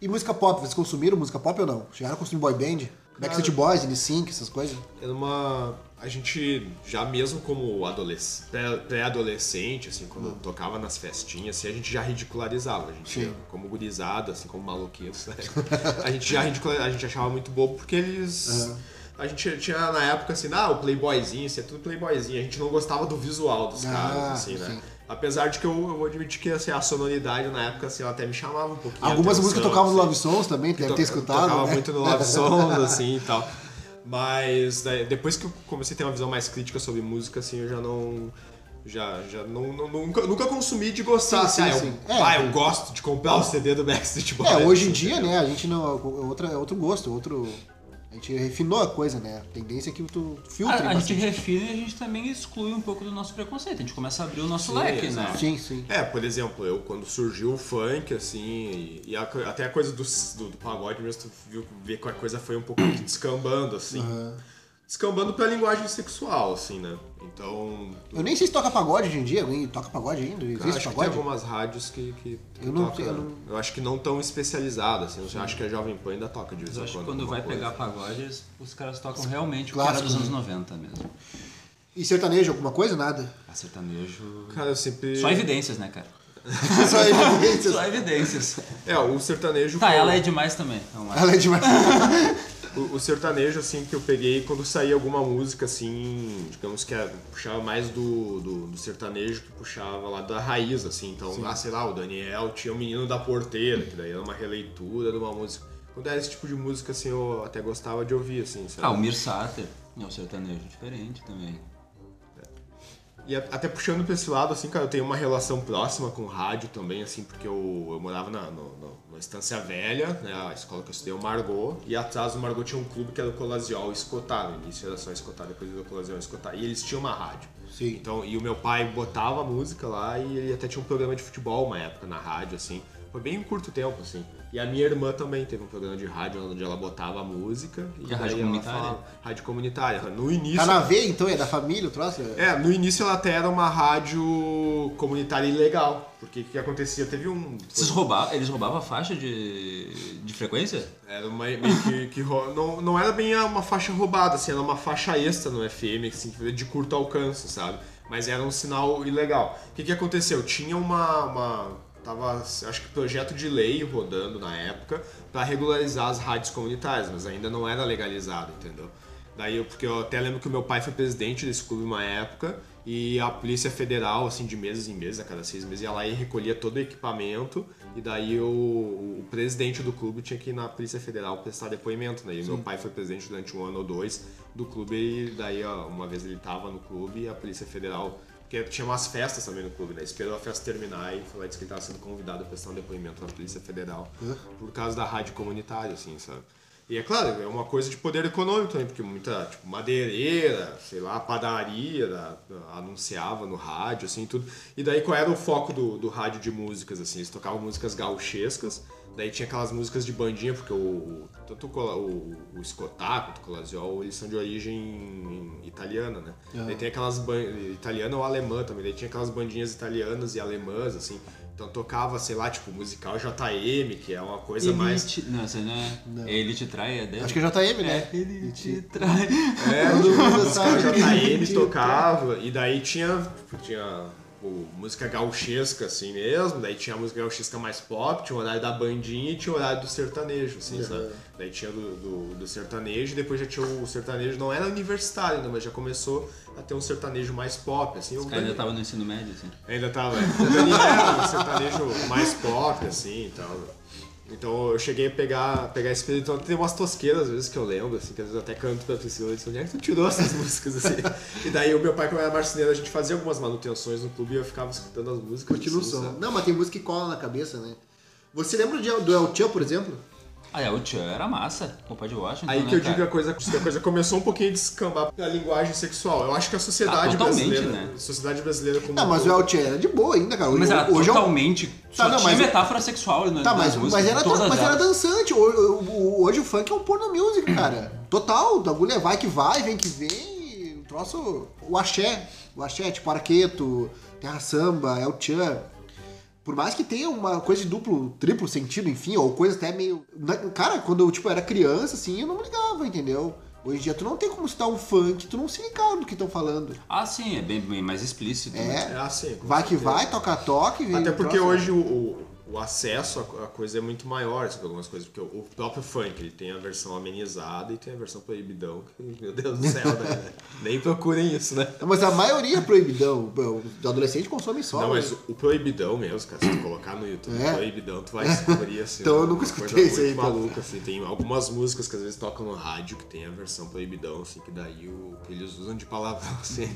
E música pop, vocês consumiram música pop ou não? Chegaram a consumir boy band? Backstreet Boys, N5, essas coisas? Era uma. A gente, já mesmo como adolesc- pré- pré-adolescente, assim, quando tocava nas festinhas, assim, a gente já ridicularizava. A gente, Sim. como gurizada, assim, como maluquinhos, né? a gente já ridicula- a gente achava muito bobo porque eles. A gente tinha na época assim, ah, o playboyzinho, isso é tudo playboyzinho. A gente não gostava do visual dos Ah, caras, assim, né? sim. Apesar de que eu, eu vou admitir que assim, a sonoridade na época assim, ela até me chamava um pouquinho. Algumas atenção, músicas tocavam no assim. Love Songs também, deve ter escutado. Tocava né? muito no Love Songs, assim e tal. Mas depois que eu comecei a ter uma visão mais crítica sobre música, assim, eu já não. Já, já não, não- nunca, nunca consumi de gostar. Sim, assim, sim, ah, eu. É. ah, eu gosto de comprar o CD do Backstreet Boys. É, hoje em assim, dia, né, a gente não. É, outra, é outro gosto, outro. A gente refinou a coisa, né? A tendência é que tu filtre A, a gente refina e a gente também exclui um pouco do nosso preconceito. A gente começa a abrir o nosso Sim, leque, né? Sim, sim. É, por exemplo, eu quando surgiu o funk, assim, e, e a até a coisa do, do, do pagode mesmo, tu viu ver que a coisa foi um pouco descambando, assim. Descambando pra linguagem sexual, assim, né? Então. Eu nem sei se toca pagode hoje em dia. Alguém toca pagode ainda? Cara, Existe acho que tem pagode? algumas rádios que, que, que Eu não toca- eu não- eu acho que não tão especializadas, assim. Eu acho que a Jovem Pan ainda toca de vez em acho que quando. quando vai coisa. pegar pagode, os caras tocam realmente o que Clássico, era dos anos né? 90 mesmo. E sertanejo, alguma coisa? Nada. A sertanejo. Cara, eu sempre. Só evidências, né, cara? Só evidências. Só evidências. É, o sertanejo. Tá, foi- ela é demais também. Ela é demais. O, o sertanejo, assim, que eu peguei quando saía alguma música, assim, digamos que era- puxava mais do, do, do sertanejo que puxava lá da raiz, assim. Então, ah, sei lá, o Daniel tinha o Menino da Porteira, que daí era uma releitura de uma música. Quando era esse tipo de música, assim, eu até gostava de ouvir, assim, sabe? Ah, o Mir Sater é um sertanejo diferente também. E até puxando pra esse lado, assim, cara, eu tenho uma relação próxima com o rádio também, assim, porque eu, eu morava na, no, no, na Estância Velha, né, a escola que eu estudei, o Margot, e atrás do Margot tinha um clube que era o Colaziol Escotar, no início era só Escotar, depois era o Colaziol Escotar, e eles tinham uma rádio. Sim. Então, e o meu pai botava música lá e ele até tinha um programa de futebol uma época na rádio, assim, foi bem um curto tempo, assim. E a minha irmã também teve um programa de rádio onde ela botava música. E, a rádio comunitária? Fala, rádio comunitária. No início. Tá na veia, então? É da família o troço? É, no início ela até era uma rádio comunitária ilegal. Porque o que acontecia? Teve um. Vocês roubavam? Eles roubavam a faixa de, de frequência? Era uma, meio que. que não, não era bem uma faixa roubada, assim, era uma faixa extra no FM, assim, de curto alcance, sabe? Mas era um sinal ilegal. O que, que aconteceu? Tinha uma, uma tava, acho que projeto de lei rodando na época para regularizar as rádios comunitárias, mas ainda não era legalizado, entendeu? Daí eu, porque eu até lembro que o meu pai foi presidente desse clube uma época e a Polícia Federal, assim, de meses em meses, a cada seis meses, ia lá e recolhia todo o equipamento e daí o, o presidente do clube tinha que ir na Polícia Federal prestar depoimento, né? E Sim. meu pai foi presidente durante um ano ou dois do clube e daí uma vez ele estava no clube e a Polícia Federal porque tinha umas festas também no clube, né? Esperou a festa terminar e foi lá disse que ele estava sendo convidado a prestar um depoimento na Polícia Federal. Uhum. Por causa da rádio comunitária, assim, sabe? E é claro, é uma coisa de poder econômico também, porque muita, tipo, madeireira, sei lá, padaria da, da, anunciava no rádio, assim, tudo. E daí qual era o foco do, do rádio de músicas, assim? Eles tocavam músicas gauchescas, Daí tinha aquelas músicas de bandinha, porque o, tanto o, o, o Scotá quanto o Colaziol, eles são de origem italiana, né? Uhum. Daí tem aquelas italiana ou alemã também, daí tinha aquelas bandinhas italianas e alemãs, assim. Então tocava, sei lá, tipo, musical JM, que é uma coisa Elite, mais. Não, você não é. Não. Elite trai é dela. Acho que é JM, né? É, Elite trai. É, todo mundo sabe. JM tocava, e daí tinha. Tinha tipo, música gauchesca, assim mesmo. Daí tinha a música gauchesca mais pop, tinha o horário da bandinha e tinha o horário do sertanejo, assim, uhum. sabe? Daí tinha do, do, do, sertanejo, depois já tinha o sertanejo, não era universitário ainda, mas já começou a ter um sertanejo mais pop, assim. Os ainda tava no ensino médio, assim. Ainda tava, é. O Dani era um sertanejo mais pop, assim, e tal. Então eu cheguei a pegar, pegar esse período. Então tem umas tosqueiras às vezes que eu lembro, assim, que às vezes eu até canto pra Priscila e onde é que tu tirou essas músicas assim? e daí o meu pai, como era marceneiro, a gente fazia algumas manutenções no clube e eu ficava escutando as músicas. Continua o som. Não, mas tem música que cola na cabeça, né? Você lembra do El Chan, por exemplo? Ah, é, o Tchan era massa, o pai de Washington. Aí né, que eu cara? digo a coisa, a coisa começou um pouquinho a descambar a linguagem sexual. Eu acho que a sociedade Ah, totalmente, brasileira. né? A sociedade brasileira como. Não, um mas o El Chan era de boa ainda, cara. Mas era Hoje é um- totalmente. Só Tá, não, mas- metáfora sexual né, Tá, mas, músicas, mas, era, todas mas era dançante. Hoje, o- hoje o funk é um porno music, cara. Total. O bagulho é vai que vai, vem que vem. O troço. O axé. O axé, tipo Arqueto, Terra Samba, El Chan. Por mais que tenha uma coisa de duplo, triplo sentido, enfim, ou coisa até meio. na- Cara, quando eu tipo, era criança, assim, eu não me ligava, entendeu? Hoje em dia tu não tem como citar um funk, tu não se ligar no que estão falando. Ah, sim, é bem, bem mais explícito. né? É. É assim. com Vai que certeza. vai, toca toque, vem. Até porque troço. hoje o, o, o acesso à coisa é muito maior sobre algumas coisas. Porque o, próprio funk ele tem a versão amenizada e tem a versão proibidão. Que, meu Deus do céu, né? Nem procurem isso, né? Mas a maioria é proibidão. O adolescente consome só. Não, né? mas o, o proibidão mesmo, cara, se tu colocar no YouTube É? proibidão, tu vai descobrir assim. Então eu nunca escutei isso aí, então. maluca, assim. Tem algumas músicas que às vezes tocam no rádio que tem a versão proibidão, assim, que daí o, que eles usam de palavrão, assim.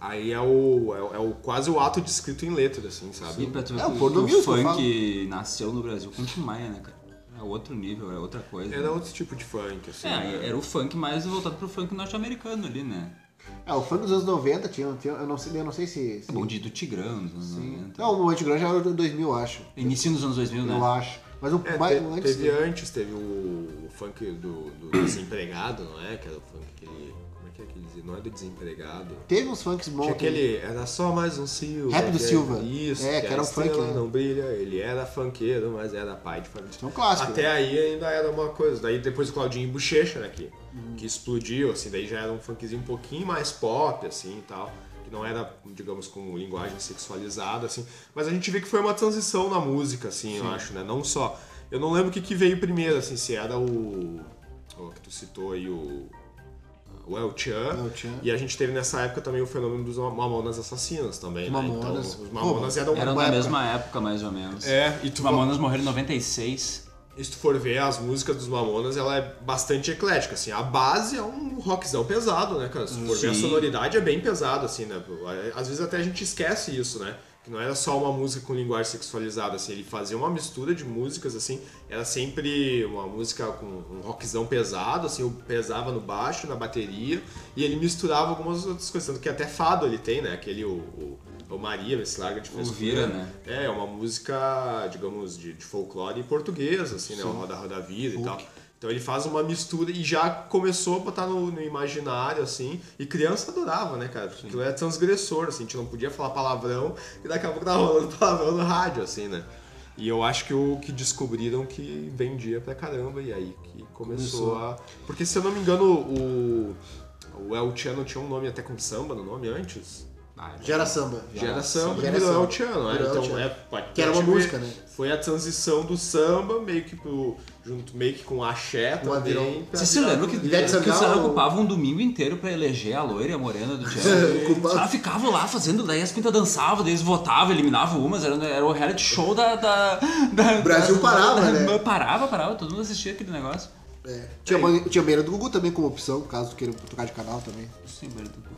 Aí é o, é, o- é o quase o ato descrito em letra, assim, sabe? E pra tu ver É, o que porno o music, eu funk nasceu no Brasil com o Tim Maia, né, cara? É outro nível, é outra coisa. Era outro tipo de funk, assim. É, né? era o funk mais voltado pro funk norte-americano ali, né? É, o funk dos anos 90 tinha, tinha eu, não sei, eu não sei se... se... É bom dia do Tigrão nos anos 90. Não, o Antigrão já era do 2000, eu acho. Início dos anos 2000, né? Eu acho. Mas o É, mais te- antes... teve antes, teve o, o funk do, do desempregado, não é? Que era o funk que é que é que ele dizia? Não é do desempregado. Teve uns funks bons. Tinha aquele. Era só mais um Silva. Rap do é- Silva. Isso, É, que era a um funk, né? não brilha. Ele era funkeiro, mas era pai de família. É um clássico, Até né? aí ainda era uma coisa. Daí depois o Claudinho Bochecha, né? Que, Uhum. que explodiu, assim. Daí já era um funkzinho um pouquinho mais pop, assim e tal. Que não era, digamos, com linguagem sexualizada, assim. Mas a gente vê que foi uma transição na música, assim, eu acho, né? Não só. Eu não lembro o que, que veio primeiro, assim, se era o. O que tu citou aí, o. O El Chan. El Chan. E a gente teve nessa época também o fenômeno dos Mamonas Assassinos também, Mamonas. né? Então, os Mamonas Pô, eram na época. mesma época, mais ou menos. É, e tu Os Mamonas morreram em 96. E se tu for ver as músicas dos Mamonas, ela é bastante eclética, assim. A base é um rockzão pesado, né, cara? Se tu for ver a sonoridade é bem pesado, assim, né? Às vezes até a gente esquece isso, né? Não era só uma música com linguagem sexualizada, assim. Ele fazia uma mistura de músicas, assim. Era sempre uma música com um rockzão pesado, assim. Eu pesava no baixo, na bateria. E ele misturava algumas outras coisas. Tanto que até fado ele tem, né? Aquele... o, o ou Maria, se larga de frescura. Vira, né? É, é uma música, digamos, de, de folclore português, assim, né? Sim. né? O Roda Roda Vida Folk. e tal. Então ele faz uma mistura e já começou a botar no, no imaginário, assim, e criança adorava, né, cara? Porque aquilo era transgressor, assim, a gente não podia falar palavrão e daqui a pouco tava rolando palavrão no rádio, assim, né? E eu acho que o que descobriram que vendia pra caramba, e aí que começou, começou. a. Porque se eu não me engano, o. O El Chano tinha um nome até com samba no nome antes. Ah, Gera samba. Gera samba, Gera virou El Chano, né? Então, é, que era uma música, né? Foi a transição do samba, meio que pro, junto meio que com o axé também. Você se lembra que, que, que os caras ocupavam um domingo inteiro pra eleger a loira e a morena do Chano? os caras ficavam lá fazendo, daí as pintas dançavam, daí eles votavam, eliminavam umas, era, era o reality show da... da, da o Brasil da, parava, da, né? Parava, parava, todo mundo assistia aquele negócio. É. Tinha, é. tinha banheira do Gugu também como opção, caso queira trocar de canal também. Sim, banheira do Gugu.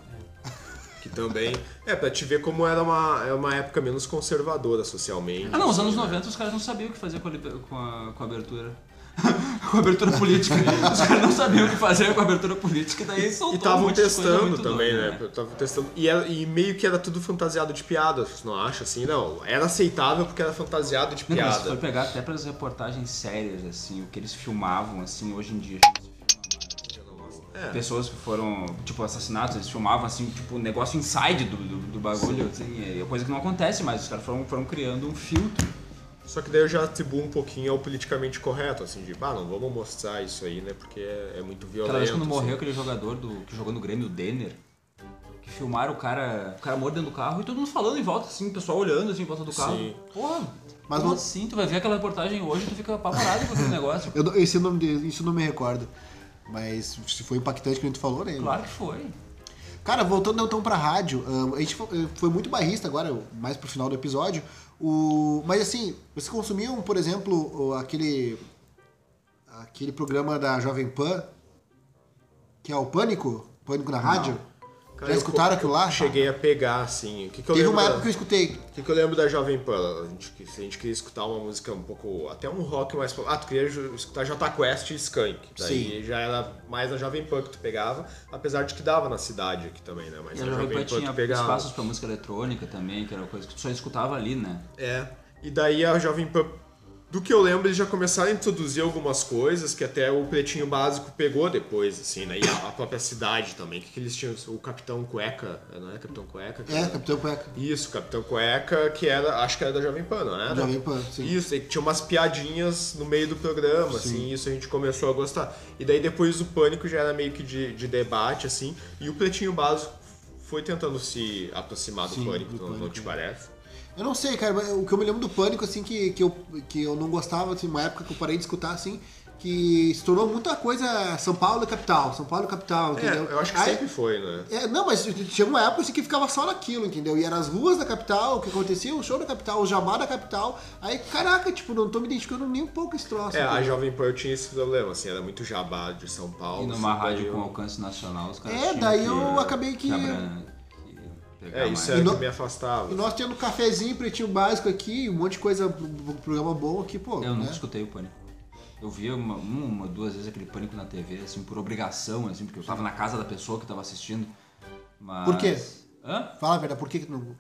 Que também. É, pra te ver como era uma, é uma época menos conservadora socialmente. Ah, não, os anos 90 né? os caras não sabiam o que fazer com a, com a, com a abertura. com a abertura política. Os caras não sabiam o que fazer com a abertura política, daí soltou E estavam um testando também, né? né? Tavam testando. E, era, e meio que era tudo fantasiado de piada, não acha assim? Não, era aceitável porque era fantasiado de piada. Não, mas se for pegar até para as reportagens sérias, assim, o que eles filmavam, assim, hoje em dia, é. Pessoas que foram, tipo, assassinatos, eles filmavam, assim, tipo, um negócio inside do, do, do bagulho, Sim. assim, é coisa que não acontece mais, os caras foram, foram criando um filtro. Só que daí eu já atribuo um pouquinho ao politicamente correto, assim, de, ah, não vamos mostrar isso aí, né, porque é, é muito violento. Aquela vez quando assim. morreu aquele jogador do, que jogou no Grêmio, o Denner, que filmaram o cara, o cara morto dentro do carro e todo mundo falando em volta, assim, o pessoal olhando, assim, em volta do carro. Sim. Porra, mas como não... assim? Tu vai ver aquela reportagem hoje e tu fica apavorado com aquele negócio. Eu, esse nome, isso não me recordo. Mas se foi impactante que a gente falou, né? Claro que foi. Cara, voltando então pra rádio, a gente eh, foi muito barrista agora, mais pro final do episódio. O... Mas assim, vocês consumiam, por exemplo, aquele. aquele programa da Jovem Pan, que é o Pânico? Pânico na rádio? Não. Cara, Já escutaram aquilo lá? Cheguei a pegar, assim. O que, que eu Teve uma da... época que eu escutei. O que, que eu lembro da Jovem Pan? A gente, se a gente queria escutar uma música um pouco. Até um rock mais. Ah, tu queria escutar J Quest e Skunk. Daí Sim. já era mais a Jovem Pan que tu pegava, apesar de que dava na cidade aqui também, né? Mas e a, a Jovem, Pan, Pan tinha pegava... espaços pra música eletrônica também, que era uma coisa que tu só escutava ali, né? É. E daí a Jovem Pan do que eu lembro, eles já começaram a introduzir algumas coisas que até o Pretinho Básico pegou depois, assim, né? E a, a própria cidade também. Que, eles tinham? O Capitão Cueca, não é Capitão Cueca? É, Capitão Cueca. Isso, Capitão Cueca, que era, acho que era da Jovem Pan, não era? Jovem Pan, sim. Isso, e tinha umas piadinhas no meio do programa, sim. assim, isso a gente começou a gostar. E daí depois o Pânico já era meio que de, de debate, assim, e o Pretinho Básico foi tentando se aproximar do sim, Pânico, do não, pânico. não te parece? Eu não sei, cara, o que eu me lembro do Pânico, assim, que, que, eu, que eu não gostava, assim, uma época que eu parei de escutar, assim, que se tornou muita coisa São Paulo capital, São Paulo capital, é, entendeu? É, eu acho que Aí, sempre foi, né? É, não, mas tinha uma época assim, que ficava só naquilo, entendeu? E eram as ruas da capital, o que acontecia, o show da capital, o jabá da capital. Aí, caraca, tipo, não tô me identificando nem um pouco esse troço. É, entendeu? a Jovem Pan tinha esse problema, assim, era muito jabá de São Paulo. E numa rádio eu... com alcance nacional, os caras É, daí eu acabei que... É, isso é que me afastava. E nós tendo cafezinho, pretinho básico aqui, um monte de coisa, programa bom aqui, pô. Eu né? nunca escutei o Pânico. Eu via uma, uma, duas vezes aquele Pânico na TV, assim, por obrigação, assim, porque eu tava na casa da pessoa que tava assistindo. Mas... Por quê? Hã? Fala a verdade, por que não...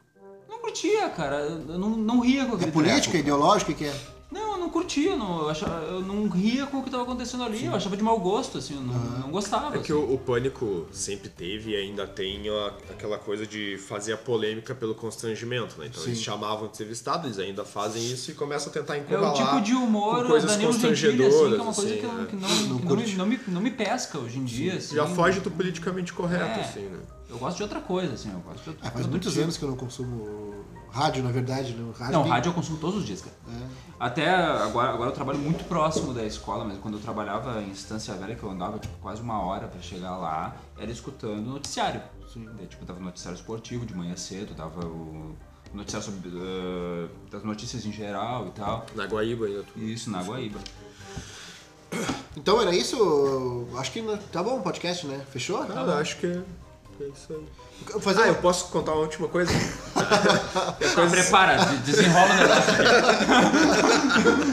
Não curtia, cara. Eu não, não ria com aquele É política, treco, ideológica, que é? Não, eu não curtia, não, eu, achava, eu não ria com o que estava acontecendo ali, Sim. eu achava de mau gosto, assim, eu não, uhum. não gostava. É assim. que o, o, Pânico sempre teve e ainda tem a, aquela coisa de fazer a polêmica pelo constrangimento, né? Então Sim. eles chamavam de entrevistado, eles ainda fazem isso e começam a tentar encurralar. É o tipo de humor coisas Danilo Gentili, assim, que é uma coisa assim, que, eu, que, não, não, que não, me, não, me, não me pesca hoje em dia. Assim, Já foge do politicamente correto, é, assim, né? Eu gosto de outra coisa, assim, eu gosto de outra, é, faz muitos tipo. anos que eu não consumo Rádio, na verdade, né? Rádio não, tem... rádio eu consumo todos os dias, cara. É. Até agora, agora eu trabalho muito próximo da escola, mas quando eu trabalhava em Estância Velha, que eu andava tipo, quase uma hora para chegar lá, era escutando noticiário. Sim. Daí, tipo, tava noticiário esportivo de manhã cedo, tava o noticiário sobre uh, das notícias em geral e tal. Na Guaíba ainda. Tudo. Isso, na Guaíba. Então era isso? Acho que tá bom o podcast, né? Fechou? Cara, tá acho que é isso aí. Fazer ah, eu posso contar uma última coisa? coisa... Prepara, desenrola o negócio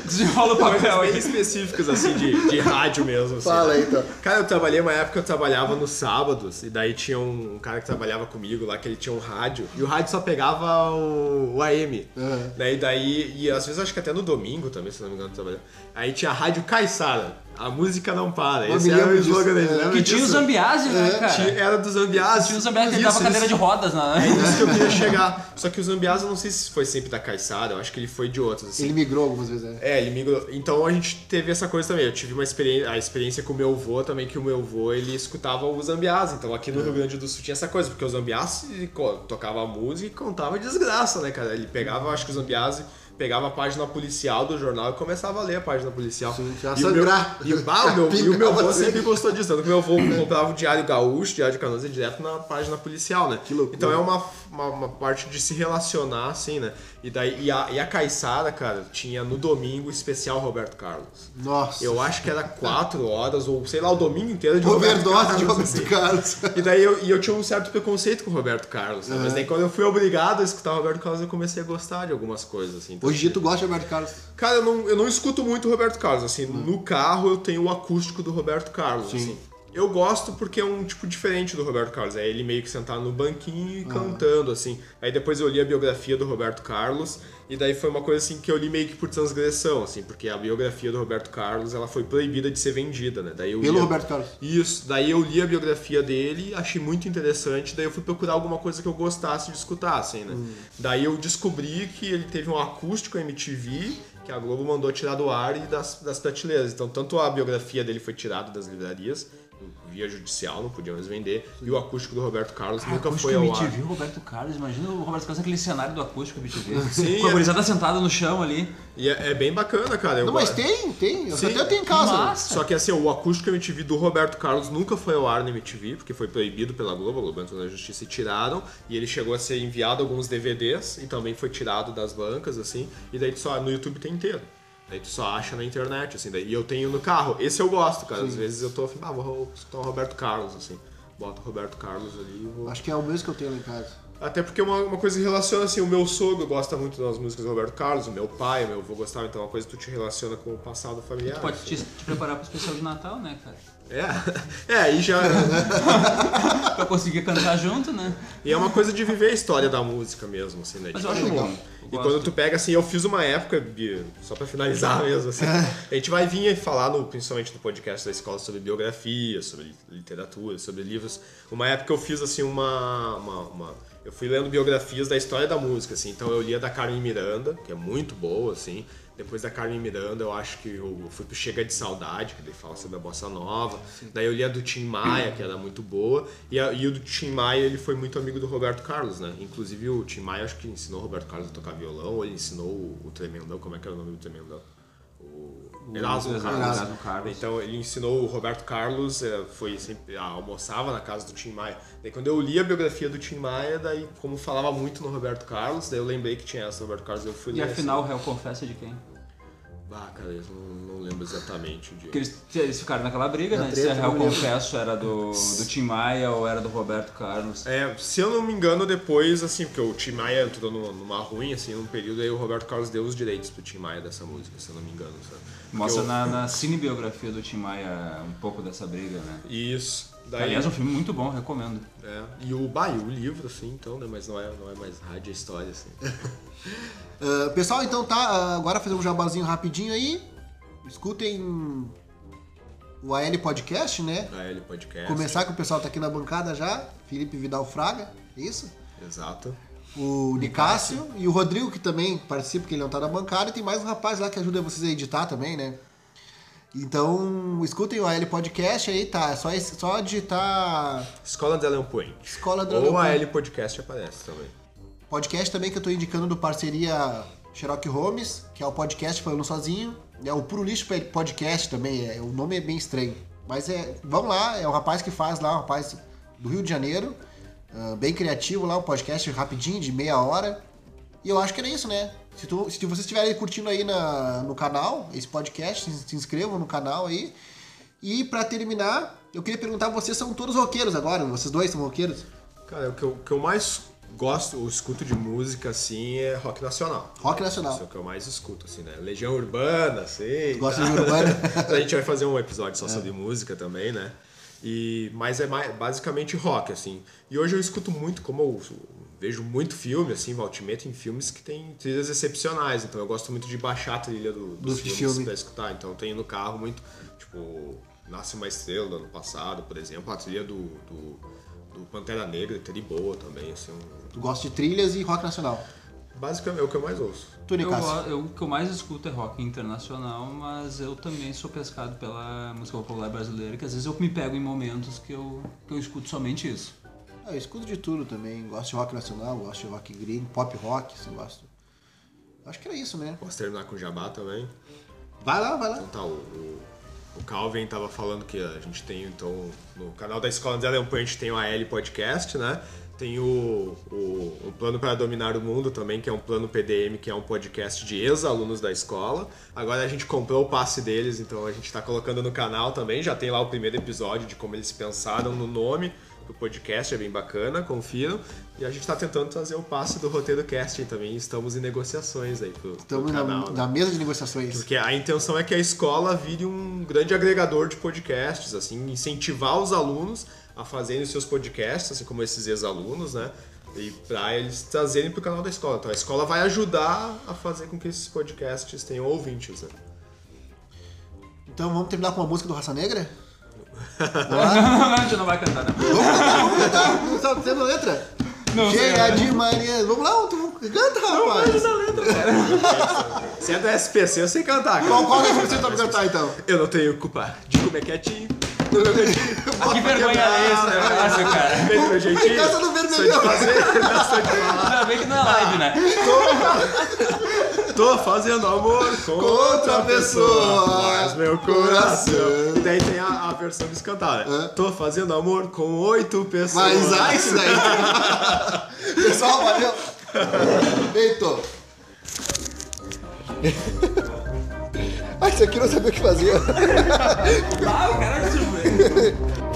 desenrola o papel aí. bem específicas, assim, de, de rádio mesmo. Assim, Fala aí, então. Cara, eu trabalhei uma época, eu trabalhava nos sábados, e daí tinha um, cara que trabalhava comigo lá, que ele tinha um rádio, e o rádio só pegava o, o AM. Uhum. Daí, daí, e às vezes acho que até no domingo também, se não me engano, trabalhava. Aí tinha a Rádio Caissara. A música não para. Esse era o slogan dele. É. Que tinha o Zambiase, né, é, cara? Tinha, era do Zambiase. Tinha o Zambiase que ele dava cadeira de rodas, né? É isso que eu queria chegar. Só que o Zambiase, eu não sei se foi sempre da Caissara, eu acho que ele foi de outros. Assim. Ele migrou algumas vezes, né? É, ele migrou. Então a gente teve essa coisa também. Eu tive uma experiência, a experiência com o meu avô também, que o meu avô, ele escutava o Zambiase. Então aqui no é. Rio Grande do Sul tinha essa coisa, porque o Zambiase tocava música e contava desgraça, né, cara? Ele pegava, acho que o Zambiase pegava a página policial do jornal e começava a ler a página policial. Sim, já e, sangrar. O meu, e, bah, meu, e o meu avô sempre gostou disso. Tanto que meu avô comprava o Diário Gaúcho, Diário de Canoas, direto na página policial, né? Que loucura. Então é uma, uma, uma, parte de se relacionar, assim, né? E, daí, e, a, e a cara, tinha no domingo especial Roberto Carlos. Nossa. Eu acho que era quatro horas, ou sei lá, o domingo inteiro de Roberto Carlos. de Roberto assim. Carlos. E daí eu, e eu tinha um certo preconceito com o Roberto Carlos. Né? Mas daí quando eu fui obrigado a escutar o Roberto Carlos, eu comecei a gostar de algumas coisas, assim. Então, Hoje em dia tu gosta de Roberto Carlos? Cara, eu não, eu não escuto muito o Roberto Carlos, assim. Hum. No carro eu tenho o acústico do Roberto Carlos, Sim. assim. Eu gosto porque é um tipo diferente do Roberto Carlos. É ele meio que sentado no banquinho e uhum. cantando, assim. Aí depois eu li a biografia do Roberto Carlos, e daí foi uma coisa assim que eu li meio que por transgressão, assim, porque a biografia do Roberto Carlos ela foi proibida de ser vendida, né? Daí eu Pelo Roberto Carlos. Isso, daí eu li a biografia dele, achei muito interessante, daí eu fui procurar alguma coisa que eu gostasse de escutar, assim, né? Hum. Daí eu descobri que ele teve um acústico MTV que a Globo mandou tirar do ar e das, das prateleiras. Então, tanto a biografia dele foi tirada das livrarias, via judicial, não podia mais vender. E o acústico do Roberto Carlos ah, nunca foi ao MTV, ar. o Roberto Carlos, imagina o Roberto Carlos naquele cenário do acústico MTV. Sim, Com a gurizada é... sentada no chão ali. E é, é bem bacana, cara. Eu não, mas tem, tem. Eu Sim, até tenho em casa. Massa. Só que assim, o acústico MTV do Roberto Carlos nunca foi ao ar na MTV, porque foi proibido pela Globo, a Globo entrou na justiça e tiraram. E ele chegou a ser enviado alguns DVDs e também foi tirado das bancas, assim. E daí só no YouTube tem inteiro. Daí tu só acha na internet, assim. Daí, e eu tenho no carro. Esse eu gosto, cara. Sim. Às vezes eu tô assim, ah, vou escutar o Roberto Carlos, assim. Boto o Roberto Carlos ali e vou... Acho que é o mesmo que eu tenho lá em casa. Até porque uma, uma coisa que relaciona, assim, o meu sogro gosta muito das músicas do Roberto Carlos, o meu pai, o meu avô gostava, então é uma coisa que tu te relaciona com o passado familiar. Tu pode te, te preparar pro especial de Natal, né, cara? É, é, aí já. pra conseguir cantar junto, né? E é uma coisa de viver a história da música mesmo, assim, né? Mas eu acho bom. E quando tu pega assim, eu fiz uma época, só para finalizar mesmo, assim, a gente vai vir falar, no, principalmente no podcast da escola, sobre biografia, sobre literatura, sobre livros. Uma época eu fiz assim uma, uma, uma, Eu fui lendo biografias da história da música, assim, então eu lia da Carmen Miranda, que é muito boa, assim. Depois da Carmen Miranda, eu acho que eu fui pro Chega de Saudade, que ele fala sobre a bossa nova. Daí eu li a do Tim Maia, que era muito boa. E, a, e o do Tim Maia, ele foi muito amigo do Roberto Carlos, né? Inclusive o Tim Maia, acho que ensinou o Roberto Carlos a tocar violão, ou ele ensinou o, o Tremendão, como é que era o nome do Tremendão? Erasmo Carlos. Carlos. Então ele ensinou o Roberto Carlos, é, foi sempre almoçava na casa do Tim Maia. Daí quando eu li a biografia do Tim Maia, daí como falava muito no Roberto Carlos, daí eu lembrei que tinha essa do Roberto Carlos, eu fui E afinal, assim. o réu confessa de quem? Ah, cara, eu não, não lembro exatamente o dia. Porque eles, eles ficaram naquela briga, Na né? Treta, se a Confesso era do, do Tim Maia ou era do Roberto Carlos. É, se eu não me engano, depois, assim, porque o Tim Maia entrou numa, numa ruim, assim, num período, aí o Roberto Carlos deu os direitos pro Tim Maia dessa música, se eu não me engano, sabe? Mostra eu... na, na cinebiografia do Tim Maia um pouco dessa briga, né? Isso. Daí... Aliás, é um filme muito bom, recomendo. É. E o, bah, e o livro, assim, então, né? Mas não é, não é mais rádio, é história, assim. uh, pessoal, então tá, agora fazer um jabazinho rapidinho aí. Escutem o AL Podcast, né? AL Podcast. Começar que o pessoal tá aqui na bancada já. Felipe Vidal Fraga, isso? Exato. O Nicásio e o Rodrigo, que também participa, porque ele não tá na bancada. E tem mais um rapaz lá que ajuda vocês a editar também, né? Então, escutem o AL Podcast aí, tá? É só, só digitar. Escola de Point. Escola de Ou a AL Podcast aparece também. Podcast também que eu tô indicando do parceria Sherlock Holmes, que é o podcast Falando Sozinho. É o Puro Lixo Podcast também, é, o nome é bem estranho. Mas é, vamos lá, é o rapaz que faz lá, um rapaz do Rio de Janeiro, uh, bem criativo lá, um podcast rapidinho, de meia hora. E eu acho que era isso, né? Se, tu, se vocês estiverem curtindo aí na, no canal, esse podcast, se, se inscrevam no canal aí. E para terminar, eu queria perguntar, vocês são todos roqueiros agora? Vocês dois são roqueiros? Cara, o que eu, o que eu mais gosto, ou escuto de música, assim, é rock nacional. Rock nacional. Isso é o que eu mais escuto, assim, né? Legião Urbana, assim. Gosta de Urbana? a gente vai fazer um episódio só é. sobre música também, né? E, mas é mais, basicamente rock, assim. E hoje eu escuto muito, como eu vejo muito filme, assim, Valtimento em filmes que tem trilhas excepcionais. Então eu gosto muito de baixar a trilha do, dos filmes filme. pra escutar. Então eu tenho no carro muito, tipo, Nasce uma Estrela do ano passado, por exemplo, a trilha do, do, do Pantera Negra, trilha boa também, assim. Um... Tu gosta de trilhas e rock nacional? Basicamente é o que eu mais ouço. Eu, eu, o que eu mais escuto é rock internacional, mas eu também sou pescado pela música popular brasileira, que às vezes eu me pego em momentos que eu, que eu escuto somente isso. Ah, eu escuto de tudo também. Gosto de rock nacional, gosto de rock gringo, pop rock, assim, gosto. Acho que era isso, né? Posso terminar com o Jabá também? Vai lá, vai lá. Então tá, o, o, o Calvin tava falando que a gente tem, então, no canal da Escola André Leão a gente tem o AL Podcast, né? Tem o, o, o, Plano para Dominar o Mundo também, que é um plano PDM, que é um podcast de ex-alunos da escola. Agora a gente comprou o passe deles, então a gente está colocando no canal também. Já tem lá o primeiro episódio de como eles pensaram no nome do podcast, é bem bacana, confiram. E a gente está tentando trazer o passe do roteiro casting também. Estamos em negociações aí pro, Estamos pro canal. Na, né? na mesa de negociações. Porque a intenção é que a escola vire um grande agregador de podcasts, assim, incentivar os alunos a fazerem os seus podcasts, assim como esses ex-alunos, né? E para eles trazerem para o canal da escola. Então a escola vai ajudar a fazer com que esses podcasts tenham ouvintes. Né? Então vamos terminar com uma música do Raça Negra? Não, a gente não vai cantar, né? Vamos cantar, vamos cantar. Não sabe tendo letra? Não, Cheia de mania. Vamos lá, canta, rapaz. Não, letra, cara. Se é do SPC, eu sei cantar. Qual, qual é você sabe cantar, então? Eu não tenho culpa de comer quietinho ah, que vergonha é esse negócio, cara? Do meu jeitinho. Casa do vermelhão. Ainda bem que não é live, né? Tô fazendo amor com, outra pessoa, mas meu coração. E daí tem a, a versão descantada. É? Tô fazendo amor com oito pessoas. Mas ah, isso daí. Pessoal, valeu. Feito. Ah, isso aqui eu não sabia o que fazia. ah, o cara é